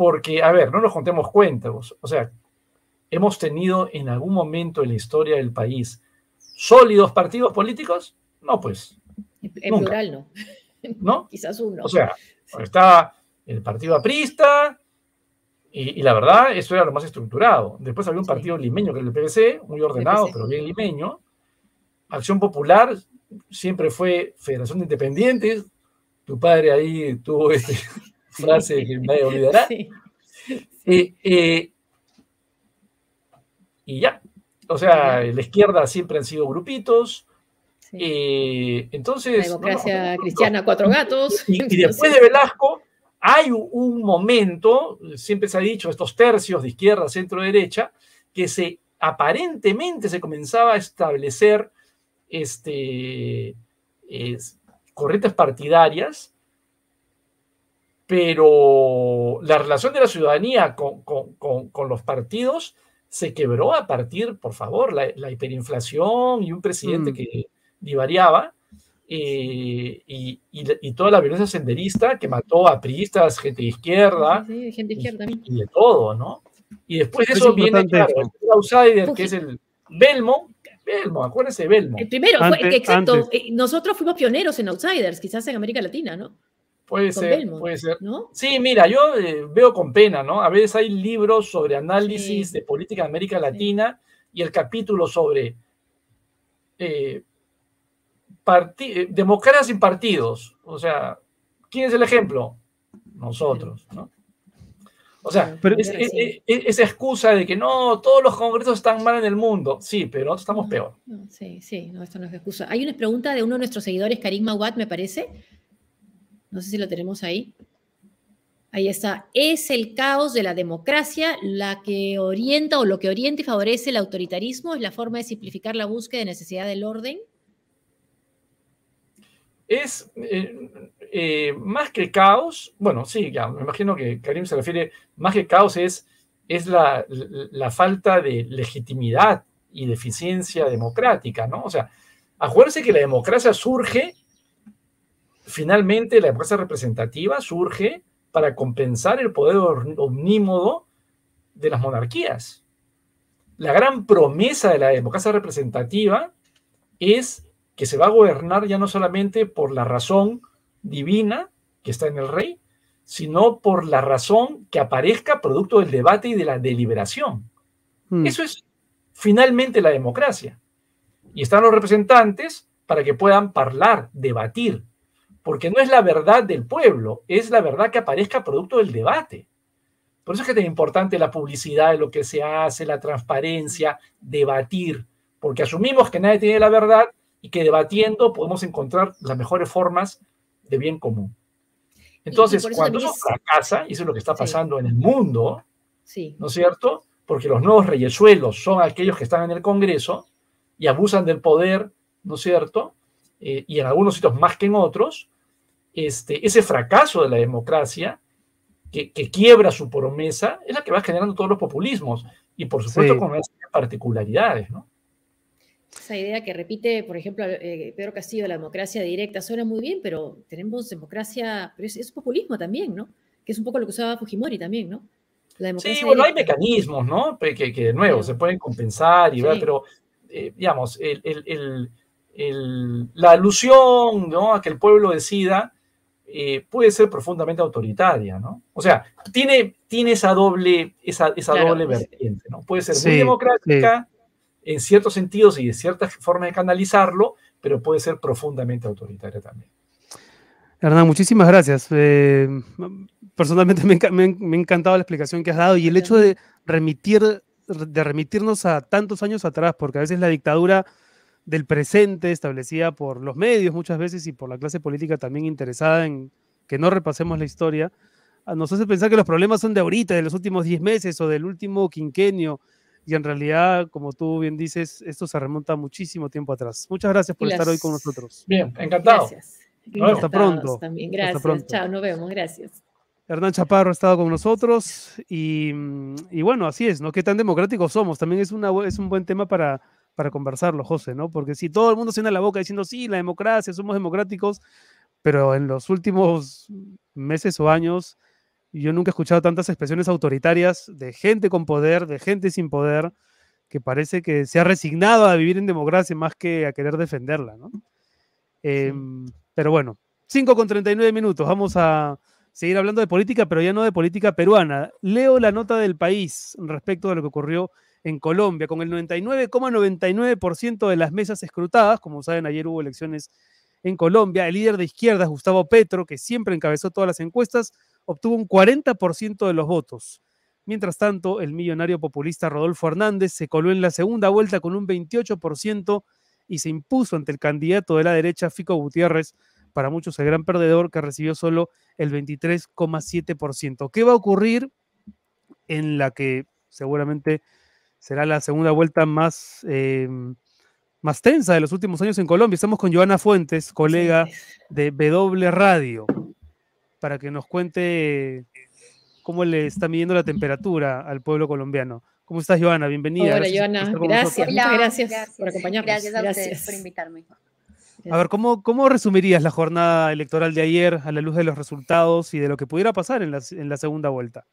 porque, a ver, no nos contemos cuentos. O sea, hemos tenido en algún momento en la historia del país sólidos partidos políticos. No, pues. En plural no. ¿No? Quizás uno. O sea, está el partido aprista, y, la verdad, eso era lo más estructurado. Después había un partido limeño, que era el PVC, muy ordenado, pero bien limeño. Acción Popular siempre fue Federación de Independientes. Tu padre ahí tuvo este, frase que nadie olvidará. Eh, eh, y ya. O sea, la izquierda siempre han sido grupitos. Eh, entonces. democracia cristiana, cuatro gatos. Y, después de Velasco, hay un momento, siempre se ha dicho, estos tercios de izquierda, centro, derecha, que se aparentemente se comenzaba a establecer este, corrientes partidarias, pero la relación de la ciudadanía con, los partidos se quebró a partir, por favor, la, hiperinflación y un presidente mm. que divariaba. Eh, y, toda la violencia senderista que mató a priistas, gente de izquierda, gente izquierda y, de todo, ¿no? Y después de eso viene, claro, el outsider, que es el Belmo, Belmo, acuérdense de Belmo. El primero, fue, exacto, eh, nosotros fuimos pioneros en Outsiders, quizás en América Latina, ¿no? Puede ser, puede ser. ¿no? Sí, mira, yo eh, veo con pena, ¿no? A veces hay libros sobre análisis de política de América Latina y el capítulo sobre eh, eh, democracia sin partidos. O sea, ¿quién es el ejemplo? Nosotros, ¿no? O sea, pero esa excusa de que no, todos los congresos están mal en el mundo. Sí, pero nosotros estamos peor. sí, sí, no, esto no es excusa. Hay una pregunta de uno de nuestros seguidores, Karim Mawad, me parece, no sé si lo tenemos ahí. Ahí está. ¿Es el caos de la democracia la que orienta o lo que orienta y favorece el autoritarismo? ¿Es la forma de simplificar la búsqueda de necesidad del orden? Es eh, eh, más que caos, bueno, sí, ya, me imagino que Karim se refiere, más que caos es, es la, la falta de legitimidad y de eficiencia democrática, ¿no? O sea, acuérdense que la democracia surge finalmente la democracia representativa surge para compensar el poder omnímodo de las monarquías. La gran promesa de la democracia representativa es que se va a gobernar ya no solamente por la razón divina que está en el rey, sino por la razón que aparezca producto del debate y de la deliberación. Hmm. Eso es finalmente la democracia. Y están los representantes para que puedan hablar, debatir, porque no es la verdad del pueblo, es la verdad que aparezca producto del debate. Por eso es que es tan importante la publicidad de lo que se hace, la transparencia, debatir, porque asumimos que nadie tiene la verdad y que debatiendo podemos encontrar las mejores formas de bien común. Entonces, cuando eso fracasa, y eso es lo que está pasando en el mundo, ¿no es cierto? Porque los nuevos reyesuelos son aquellos que están en el Congreso y abusan del poder, ¿no es cierto? Eh, y en algunos sitios más que en otros, este, ese fracaso de la democracia que, quiebra su promesa es la que va generando todos los populismos y por supuesto con esas particularidades, ¿no? Esa idea que repite, por ejemplo, eh, Pedro Castillo, la democracia directa suena muy bien, pero tenemos democracia, pero es, populismo también, ¿no? Que es un poco lo que usaba Fujimori también, ¿no? sí, bueno, hay mecanismos, ¿no? Que, que de nuevo se pueden compensar y ver, pero eh, digamos, el, la alusión ¿no? a que el pueblo decida eh, puede ser profundamente autoritaria, ¿no? O sea, tiene, tiene esa doble, esa, esa doble vertiente, ¿no? Puede ser muy democrática en ciertos sentidos y de ciertas formas de canalizarlo, pero puede ser profundamente autoritaria también. Hernán, muchísimas gracias. Eh, personalmente me, me, ha encantado la explicación que has dado y el hecho de remitir, de remitirnos a tantos años atrás, porque a veces la dictadura del presente establecida por los medios muchas veces y por la clase política también interesada en que no repasemos la historia, nos hace pensar que los problemas son de ahorita, de los últimos 10 meses o del último quinquenio. Y en realidad, como tú bien dices, esto se remonta muchísimo tiempo atrás. Muchas gracias por estar hoy con nosotros. Bien, encantado. Gracias. Hasta pronto. También. Gracias. Chao, nos vemos. Gracias. Hernán Chaparro ha estado con nosotros y, y, bueno, así es, ¿no? Qué tan democráticos somos. También es, una, es un buen tema para, para conversarlo, José, ¿no? Porque si todo el mundo se llena la boca diciendo, sí, la democracia, somos democráticos, pero en los últimos meses o años yo nunca he escuchado tantas expresiones autoritarias de gente con poder, de gente sin poder, que parece que se ha resignado a vivir en democracia más que a querer defenderla, ¿no? Em, pero bueno, 5 con 39 minutos, vamos a seguir hablando de política, pero ya no de política peruana. Leo la nota del país respecto de lo que ocurrió en Colombia, con el 99,99% de las mesas escrutadas, como saben, ayer hubo elecciones en Colombia, el líder de izquierda, Gustavo Petro, que siempre encabezó todas las encuestas, obtuvo un 40% de los votos. Mientras tanto, el millonario populista Rodolfo Hernández se coló en la segunda vuelta con un 28% y se impuso ante el candidato de la derecha, Fico Gutiérrez, para muchos el gran perdedor, que recibió solo el 23,7%. ¿Qué va a ocurrir en la que seguramente será la segunda vuelta más, em, más tensa de los últimos años en Colombia. Estamos con Joana Fuentes, colega de W Radio, para que nos cuente cómo le está midiendo la temperatura al pueblo colombiano. ¿Cómo estás, Joana? Bienvenida. Hola, Joana. Gracias, muchas gracias, por acompañarnos. Gracias a ustedes por invitarme. A ver, ¿cómo, ¿cómo resumirías la jornada electoral de ayer a la luz de los resultados y de lo que pudiera pasar en la, en la segunda vuelta?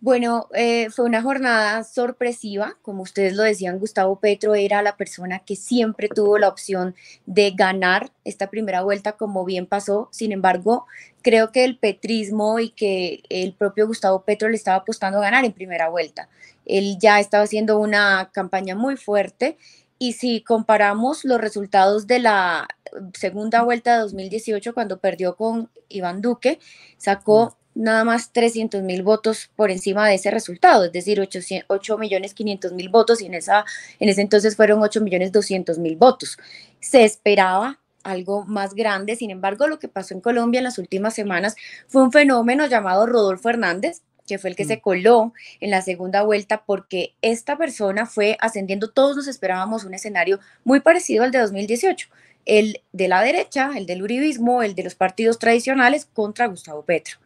Bueno, eh, fue una jornada sorpresiva, como ustedes lo decían, Gustavo Petro era la persona que siempre tuvo la opción de ganar esta primera vuelta, como bien pasó. Sin embargo, creo que el petrismo y que el propio Gustavo Petro le estaba apostando a ganar en primera vuelta. Él ya estaba haciendo una campaña muy fuerte y si comparamos los resultados de la segunda vuelta de 2018, cuando perdió con Iván Duque, sacó nada más 300 mil votos por encima de ese resultado, es decir, 8 millones 500 mil votos y en, esa, en ese entonces fueron 8 millones 200 mil votos. Se esperaba algo más grande, sin embargo, lo que pasó en Colombia en las últimas semanas fue un fenómeno llamado Rodolfo Hernández, que fue el que se mm. coló en la segunda vuelta porque esta persona fue ascendiendo, todos nos esperábamos un escenario muy parecido al de 2018, el de la derecha, el del uribismo, el de los partidos tradicionales contra Gustavo Petro.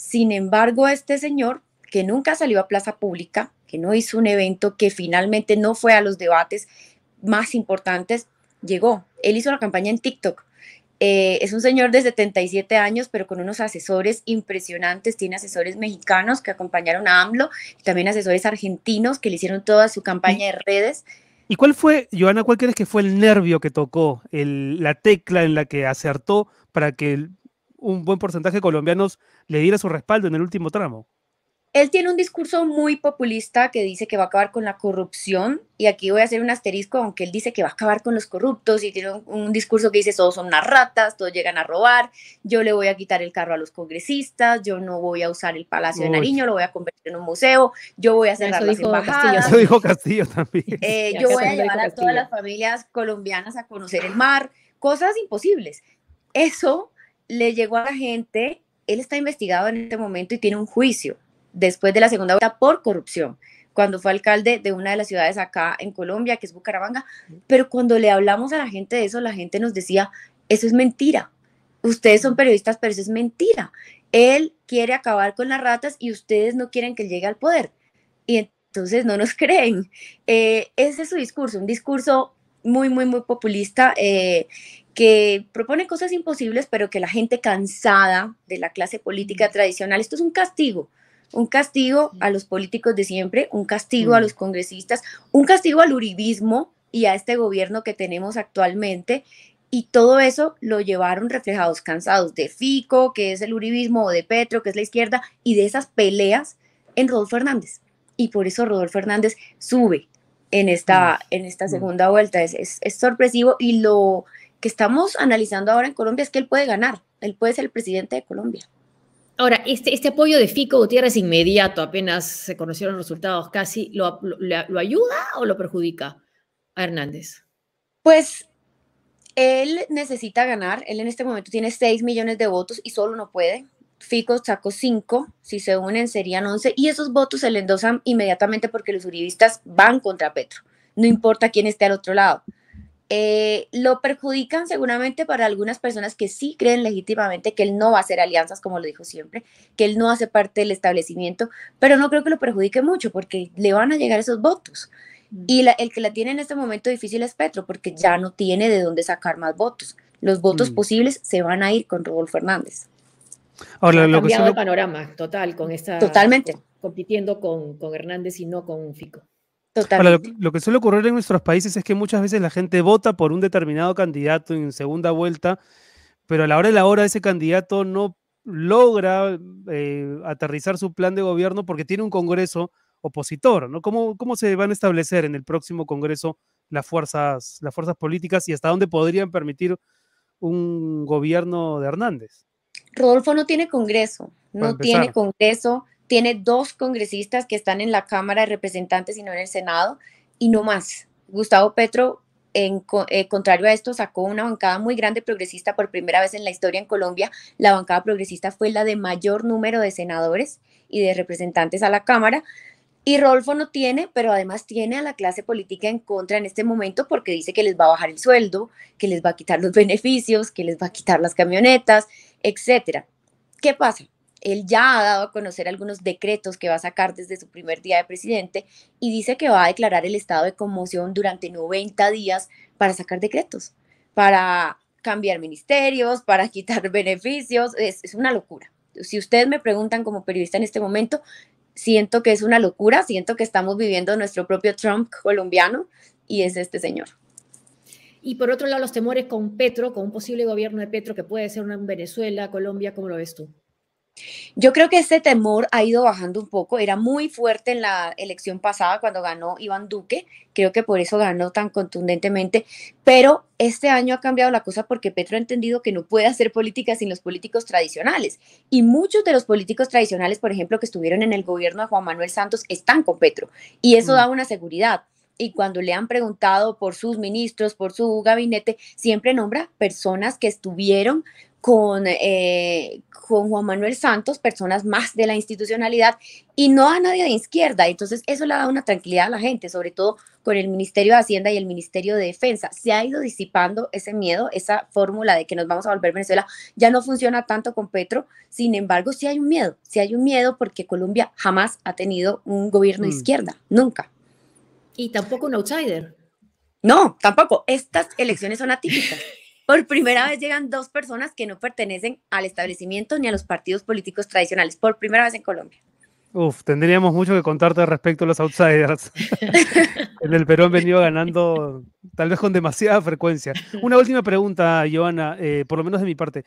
Sin embargo, este señor, que nunca salió a plaza pública, que no hizo un evento, que finalmente no fue a los debates más importantes, llegó. Él hizo la campaña en TikTok. Eh, es un señor de 77 años, pero con unos asesores impresionantes. Tiene asesores mexicanos que acompañaron a AMLO, y también asesores argentinos que le hicieron toda su campaña de redes. ¿Y cuál fue, Joana, cuál crees que fue el nervio que tocó, la tecla en la que acertó para que un buen porcentaje de colombianos le diera su respaldo en el último tramo. Él tiene un discurso muy populista que dice que va a acabar con la corrupción y aquí voy a hacer un asterisco, aunque él dice que va a acabar con los corruptos y tiene un, discurso que dice todos son unas ratas, todos llegan a robar, yo le voy a quitar el carro a los congresistas, yo no voy a usar el Palacio de Nariño, lo voy a convertir en un museo, yo voy a cerrar las embajadas. Eso dijo Castillo también. Eh, yo voy a llevar a todas las familias colombianas a conocer el mar, cosas imposibles. Eso le llegó a la gente, él está investigado en este momento y tiene un juicio después de la segunda vuelta por corrupción, cuando fue alcalde de una de las ciudades acá en Colombia, que es Bucaramanga, pero cuando le hablamos a la gente de eso, la gente nos decía, eso es mentira, ustedes son periodistas, pero eso es mentira. Él quiere acabar con las ratas y ustedes no quieren que llegue al poder. Y entonces no nos creen. Eh, ese es su discurso, un discurso muy, muy, muy populista eh, que propone cosas imposibles, pero que la gente cansada de la clase política tradicional, esto es un castigo, un castigo a los políticos de siempre, un castigo a los congresistas, un castigo al uribismo y a este gobierno que tenemos actualmente. Y todo eso lo llevaron reflejados, cansados de Fico, que es el uribismo, o de Petro, que es la izquierda, y de esas peleas en Rodolfo Hernández. Y por eso Rodolfo Hernández sube en esta, en esta segunda vuelta. Es, es, es sorpresivo y lo, que estamos analizando ahora en Colombia es que él puede ganar, él puede ser el presidente de Colombia. Ahora, este, este apoyo de Fico Gutiérrez inmediato, apenas se conocieron los resultados casi, ¿lo, lo, ayuda o lo perjudica a Hernández? Pues él necesita ganar, él en este momento tiene 6 millones de votos y solo no puede. Fico sacó 5, si se unen serían 11 y esos votos se le endosan inmediatamente porque los uribistas van contra Petro, no importa quién esté al otro lado. Eh, lo perjudican seguramente para algunas personas que sí creen legítimamente que él no va a hacer alianzas, como lo dijo siempre, que él no hace parte del establecimiento, pero no creo que lo perjudique mucho porque le van a llegar esos votos. Y el que la tiene en este momento difícil es Petro, porque ya no tiene de dónde sacar más votos. Los votos mm. posibles se van a ir con Rodolfo Fernández. Ahora, ha cambiado el panorama total con esta. Totalmente. Compitiendo con, con Hernández y no con Fico lo, que suele ocurrir en nuestros países es que muchas veces la gente vota por un determinado candidato en segunda vuelta, pero a la hora de la hora ese candidato no logra eh, aterrizar su plan de gobierno porque tiene un Congreso opositor, ¿no? ¿Cómo, ¿Cómo se van a establecer en el próximo Congreso las fuerzas, las fuerzas políticas y hasta dónde podrían permitir un gobierno de Hernández? Rodolfo no tiene Congreso, no tiene Congreso, tiene dos congresistas que están en la Cámara de Representantes y no en el Senado, y no más. Gustavo Petro, en eh, contrario a esto, sacó una bancada muy grande progresista por primera vez en la historia en Colombia. La bancada progresista fue la de mayor número de senadores y de representantes a la Cámara. Y Rodolfo no tiene, pero además tiene a la clase política en contra en este momento porque dice que les va a bajar el sueldo, que les va a quitar los beneficios, que les va a quitar las camionetas, etcétera. ¿Qué pasa? Él ya ha dado a conocer algunos decretos que va a sacar desde su primer día de presidente y dice que va a declarar el estado de conmoción durante 90 días para sacar decretos, para cambiar ministerios, para quitar beneficios. Es, una locura. Si ustedes me preguntan como periodista en este momento, siento que es una locura, siento que estamos viviendo nuestro propio Trump colombiano y es este señor. Y por otro lado, los temores con Petro, con un posible gobierno de Petro que puede ser una Venezuela, Colombia, ¿cómo lo ves tú? Yo creo que ese temor ha ido bajando un poco, era muy fuerte en la elección pasada cuando ganó Iván Duque, creo que por eso ganó tan contundentemente, pero este año ha cambiado la cosa porque Petro ha entendido que no puede hacer política sin los políticos tradicionales. Y muchos de los políticos tradicionales, por ejemplo, que estuvieron en el gobierno de Juan Manuel Santos, están con Petro. Y eso mm. da una seguridad. Y cuando le han preguntado por sus ministros, por su gabinete, siempre nombra personas que estuvieron con, eh, con Juan Manuel Santos, personas más de la institucionalidad y no a nadie de izquierda. Entonces, eso le da una tranquilidad a la gente, sobre todo con el Ministerio de Hacienda y el Ministerio de Defensa. Se ha ido disipando ese miedo, esa fórmula de que nos vamos a volver Venezuela ya no funciona tanto con Petro. Sin embargo, sí hay un miedo, sí hay un miedo porque Colombia jamás ha tenido un gobierno de mm. izquierda, nunca. Y tampoco un outsider. No, tampoco. Estas elecciones son atípicas. Por primera vez llegan dos personas que no pertenecen al establecimiento ni a los partidos políticos tradicionales. Por primera vez en Colombia. Uf, tendríamos mucho que contarte respecto a los outsiders. en el Perú han venido ganando tal vez con demasiada frecuencia. Una última pregunta, Joana, eh, por lo menos de mi parte.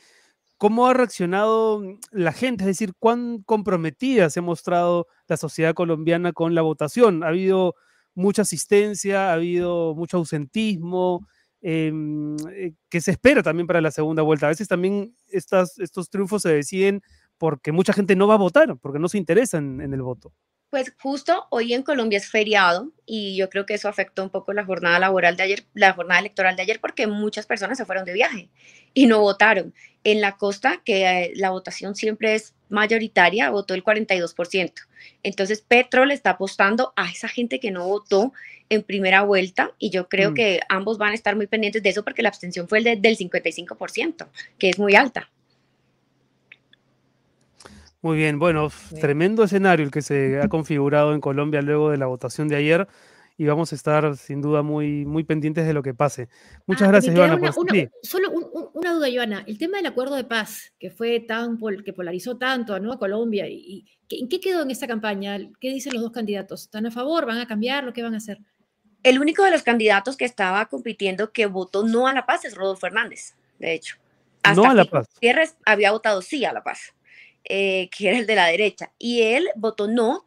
¿Cómo ha reaccionado la gente? Es decir, ¿cuán comprometida se ha mostrado la sociedad colombiana con la votación? ¿Ha habido mucha asistencia? ¿Ha habido mucho ausentismo? Em, eh, que se espera también para la segunda vuelta. A veces también estas, estos triunfos se deciden porque mucha gente no va a votar, porque no se interesa en, el voto. Pues justo hoy en Colombia es feriado y yo creo que eso afectó un poco la jornada laboral de ayer, la jornada electoral de ayer, porque muchas personas se fueron de viaje y no votaron. En la costa, que eh, la votación siempre es mayoritaria, votó el 42%. Entonces, Petro le está apostando a esa gente que no votó en primera vuelta y yo creo mm. que ambos van a estar muy pendientes de eso porque la abstención fue el del 55%, que es muy alta. Muy bien, bueno, tremendo escenario el que se ha configurado en Colombia luego de la votación de ayer y vamos a estar sin duda muy, muy pendientes de lo que pase. Muchas ah, gracias, Ivana. Solo una duda, Ivana. El tema del acuerdo de paz, que fue tan que polarizó tanto a Colombia, y, ¿en qué quedó en esta campaña? ¿Qué dicen los dos candidatos? ¿Están a favor? ¿Van a cambiar? ¿Lo que van a hacer? El único de los candidatos que estaba compitiendo que votó no a la paz es Rodolfo Fernández, de hecho. no a la paz. Gutiérrez había votado sí a la paz, eh, que era el de la derecha, y él votó no.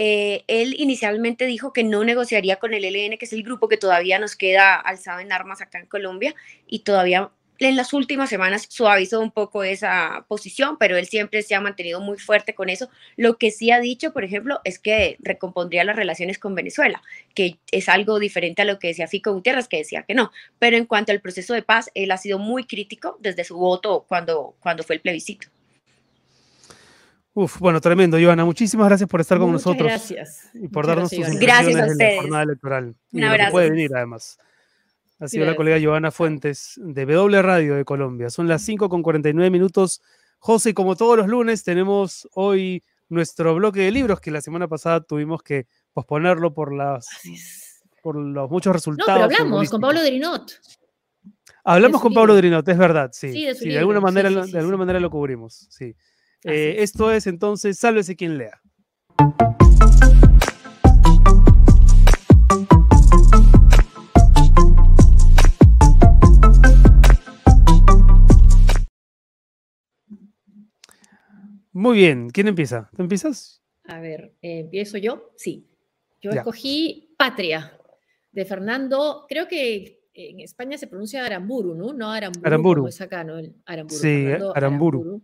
Eh, él inicialmente dijo que no negociaría con el LN, que es el grupo que todavía nos queda alzado en armas acá en Colombia, y todavía en las últimas semanas suavizó un poco esa posición, pero él siempre se ha mantenido muy fuerte con eso. Lo que sí ha dicho, por ejemplo, es que recompondría las relaciones con Venezuela, que es algo diferente a lo que decía Fico Gutiérrez, que decía que no. Pero en cuanto al proceso de paz, él ha sido muy crítico desde su voto cuando, cuando fue el plebiscito. Uf, bueno, tremendo, Joana. Muchísimas gracias por estar con nosotros. Gracias. Y por darnos sus impresiones gracias la jornada electoral. Un abrazo. puede venir, además. Ha sido la colega Joana Fuentes de W Radio de Colombia. Son las 5 con 49 minutos. José, como todos los lunes, tenemos hoy nuestro bloque de libros que la semana pasada tuvimos que posponerlo por las por los muchos resultados. No, pero hablamos con Pablo Drinot. Hablamos con Pablo Drinot, es verdad, sí. Sí, de, alguna manera, de alguna manera lo cubrimos, sí. Eh, esto es entonces, sálvese quien lea. Muy bien, ¿quién empieza? ¿Tú empiezas? A ver, eh, ¿empiezo yo? Sí. Yo escogí Patria, de Fernando, creo que en España se pronuncia Aramburu, ¿no? No Aramburu, Aramburu. como es acá, ¿no? Aramburu. Sí, Aramburu.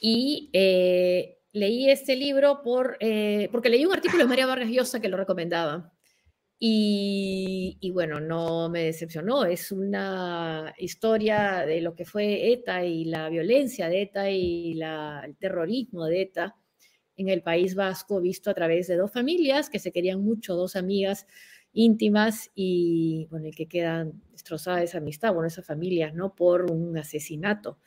Y eh, leí este libro por, eh, porque leí un artículo de María Vargas Llosa que lo recomendaba. Y, bueno, no me decepcionó. Es una historia de lo que fue ETA y la violencia de ETA y el terrorismo de ETA en el País Vasco, visto a través de dos familias que se querían mucho, dos amigas íntimas y bueno, que quedan destrozadas esa amistad, bueno, esas familias, ¿no? Por un asesinato.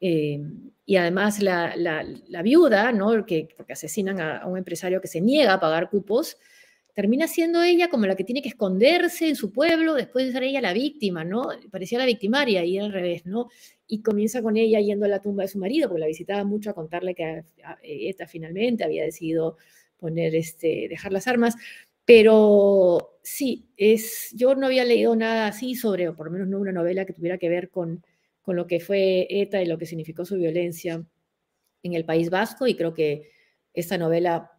Eh, y además la, viuda, ¿no? Que, porque asesinan a, un empresario que se niega a pagar cupos, termina siendo ella como la que tiene que esconderse en su pueblo después de ser ella la víctima, ¿no? Parecía la victimaria y al revés, ¿no? Y comienza con ella yendo a la tumba de su marido, porque la visitaba mucho a contarle que ETA finalmente había decidido poner, este, dejar las armas. Pero sí, es, yo no había leído nada así sobre, o por lo menos no una novela que tuviera que ver con, con lo que fue ETA y lo que significó su violencia en el País Vasco, y creo que esta novela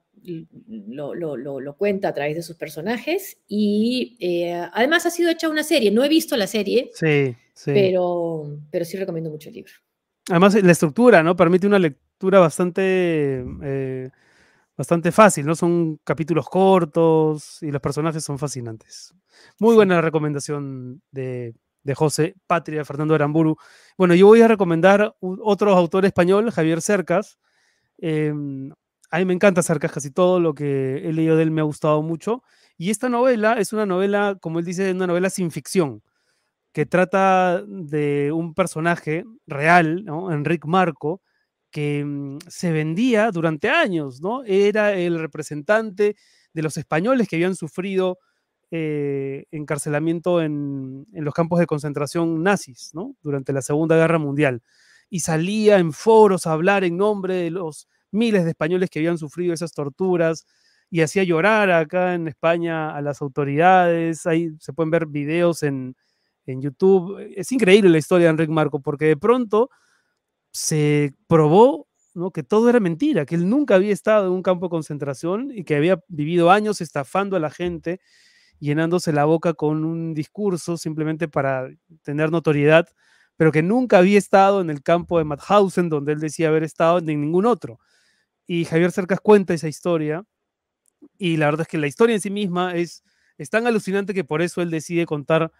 lo, lo, lo, cuenta a través de sus personajes y eh, además ha sido hecha una serie. No he visto la serie, sí, sí. Pero, pero sí recomiendo mucho el libro. Además, la estructura, ¿no? Permite una lectura bastante, eh, bastante fácil, ¿no? Son capítulos cortos y los personajes son fascinantes. Muy buena recomendación de, de José Patria, Fernando Aramburu. Bueno, yo voy a recomendar otro autor español, Javier Cercas. Eh, a mí me encanta Cercas, casi todo lo que he leído de él me ha gustado mucho. Y esta novela es una novela, como él dice, una novela sin ficción, que trata de un personaje real. Enrique Marco, que mm, se vendía durante años, ¿no? Era el representante de los españoles que habían sufrido eh, encarcelamiento en, los campos de concentración nazis. Durante la Segunda Guerra Mundial. Y salía en foros a hablar en nombre de los miles de españoles que habían sufrido esas torturas y hacía llorar acá en España a las autoridades. Ahí se pueden ver videos en, en YouTube. Es increíble la historia de Enrique Marco porque de pronto se probó ¿no? que todo era mentira, que él nunca había estado en un campo de concentración y que había vivido años estafando a la gente, llenándose la boca con un discurso simplemente para tener notoriedad, pero que nunca había estado en el campo de Mauthausen, donde él decía haber estado, en ningún otro. Y Javier Cercas cuenta esa historia. Y la verdad es que la historia en sí misma es, tan alucinante que por eso él decide contar,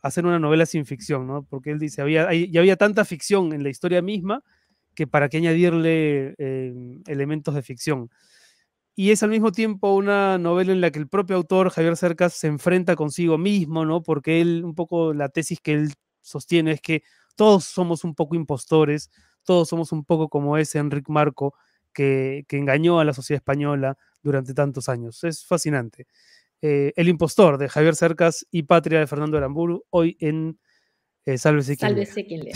hacer una novela sin ficción, ¿no? Porque él dice, había, ya había tanta ficción en la historia misma que para qué añadirle eh, elementos de ficción. Y es al mismo tiempo una novela en la que el propio autor, Javier Cercas, se enfrenta consigo mismo, ¿no? Porque él, un poco la tesis que él sostiene es que todos somos un poco impostores, todos somos un poco como ese Enrique Marco, que, engañó a la sociedad española durante tantos años. Es fascinante. Eh, el impostor de Javier Cercas y Patria de Fernando Aramburu, hoy en eh, Sálvese quien Sálvese quien lea.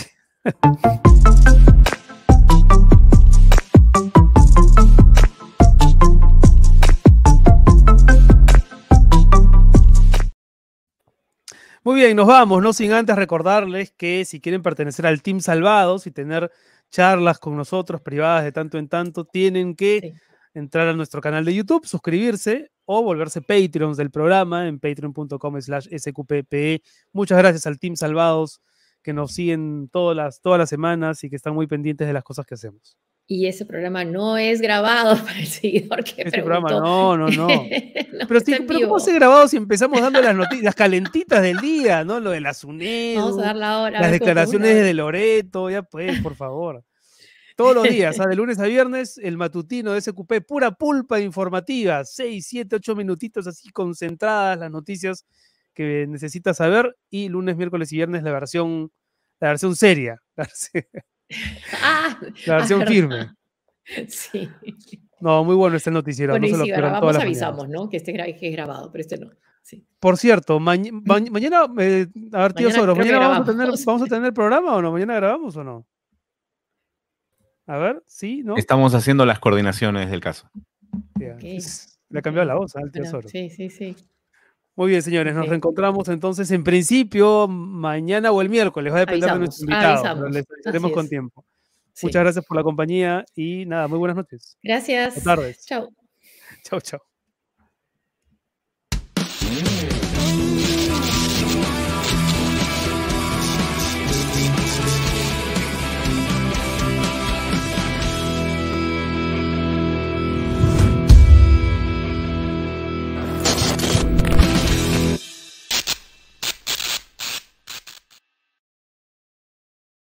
Muy bien, nos vamos, no sin antes recordarles que si quieren pertenecer al Team Salvados y tener charlas con nosotros privadas de tanto en tanto, tienen que entrar a nuestro canal de YouTube, suscribirse o volverse Patreons del programa en patreon.com slash sqppe. Muchas gracias al Team Salvados que nos siguen todas las, todas las semanas y que están muy pendientes de las cosas que hacemos. Y ese programa no es grabado para el seguidor que Ese programa, no, no, no. pero, sí, pero ¿cómo se grabado si empezamos dando las noticias, las calentitas del día, ¿no? Lo de la SUNED, Vamos a dar la hora, las declaraciones de Loreto, ya pues, por favor. Todos los días, de lunes a viernes, el matutino de SQP, pura pulpa informativa, seis, siete, ocho minutitos así concentradas las noticias que necesitas saber y lunes, miércoles y viernes la versión, la versión seria. Ah, la versión firme. Sí. No, muy bueno este noticiero. Bueno, no y si grabamos avisamos, ¿no? Que este que es grabado, pero este no. Sí. Por cierto, mañana, eh, a ver, tío Soros, ¿mañana vamos a, tener, vamos a tener programa o no? ¿Mañana grabamos o no? A ver, sí, ¿no? Estamos haciendo las coordinaciones del caso. Le ha cambiado la voz al tío Soros. Sí, sí, sí. Muy bien, señores, nos reencontramos entonces en principio mañana o el miércoles, va a depender de nuestro invitado, pero les con tiempo. Muchas gracias por la compañía y nada, muy buenas noches. Gracias. Buenas tardes. Chao. Chao, chao.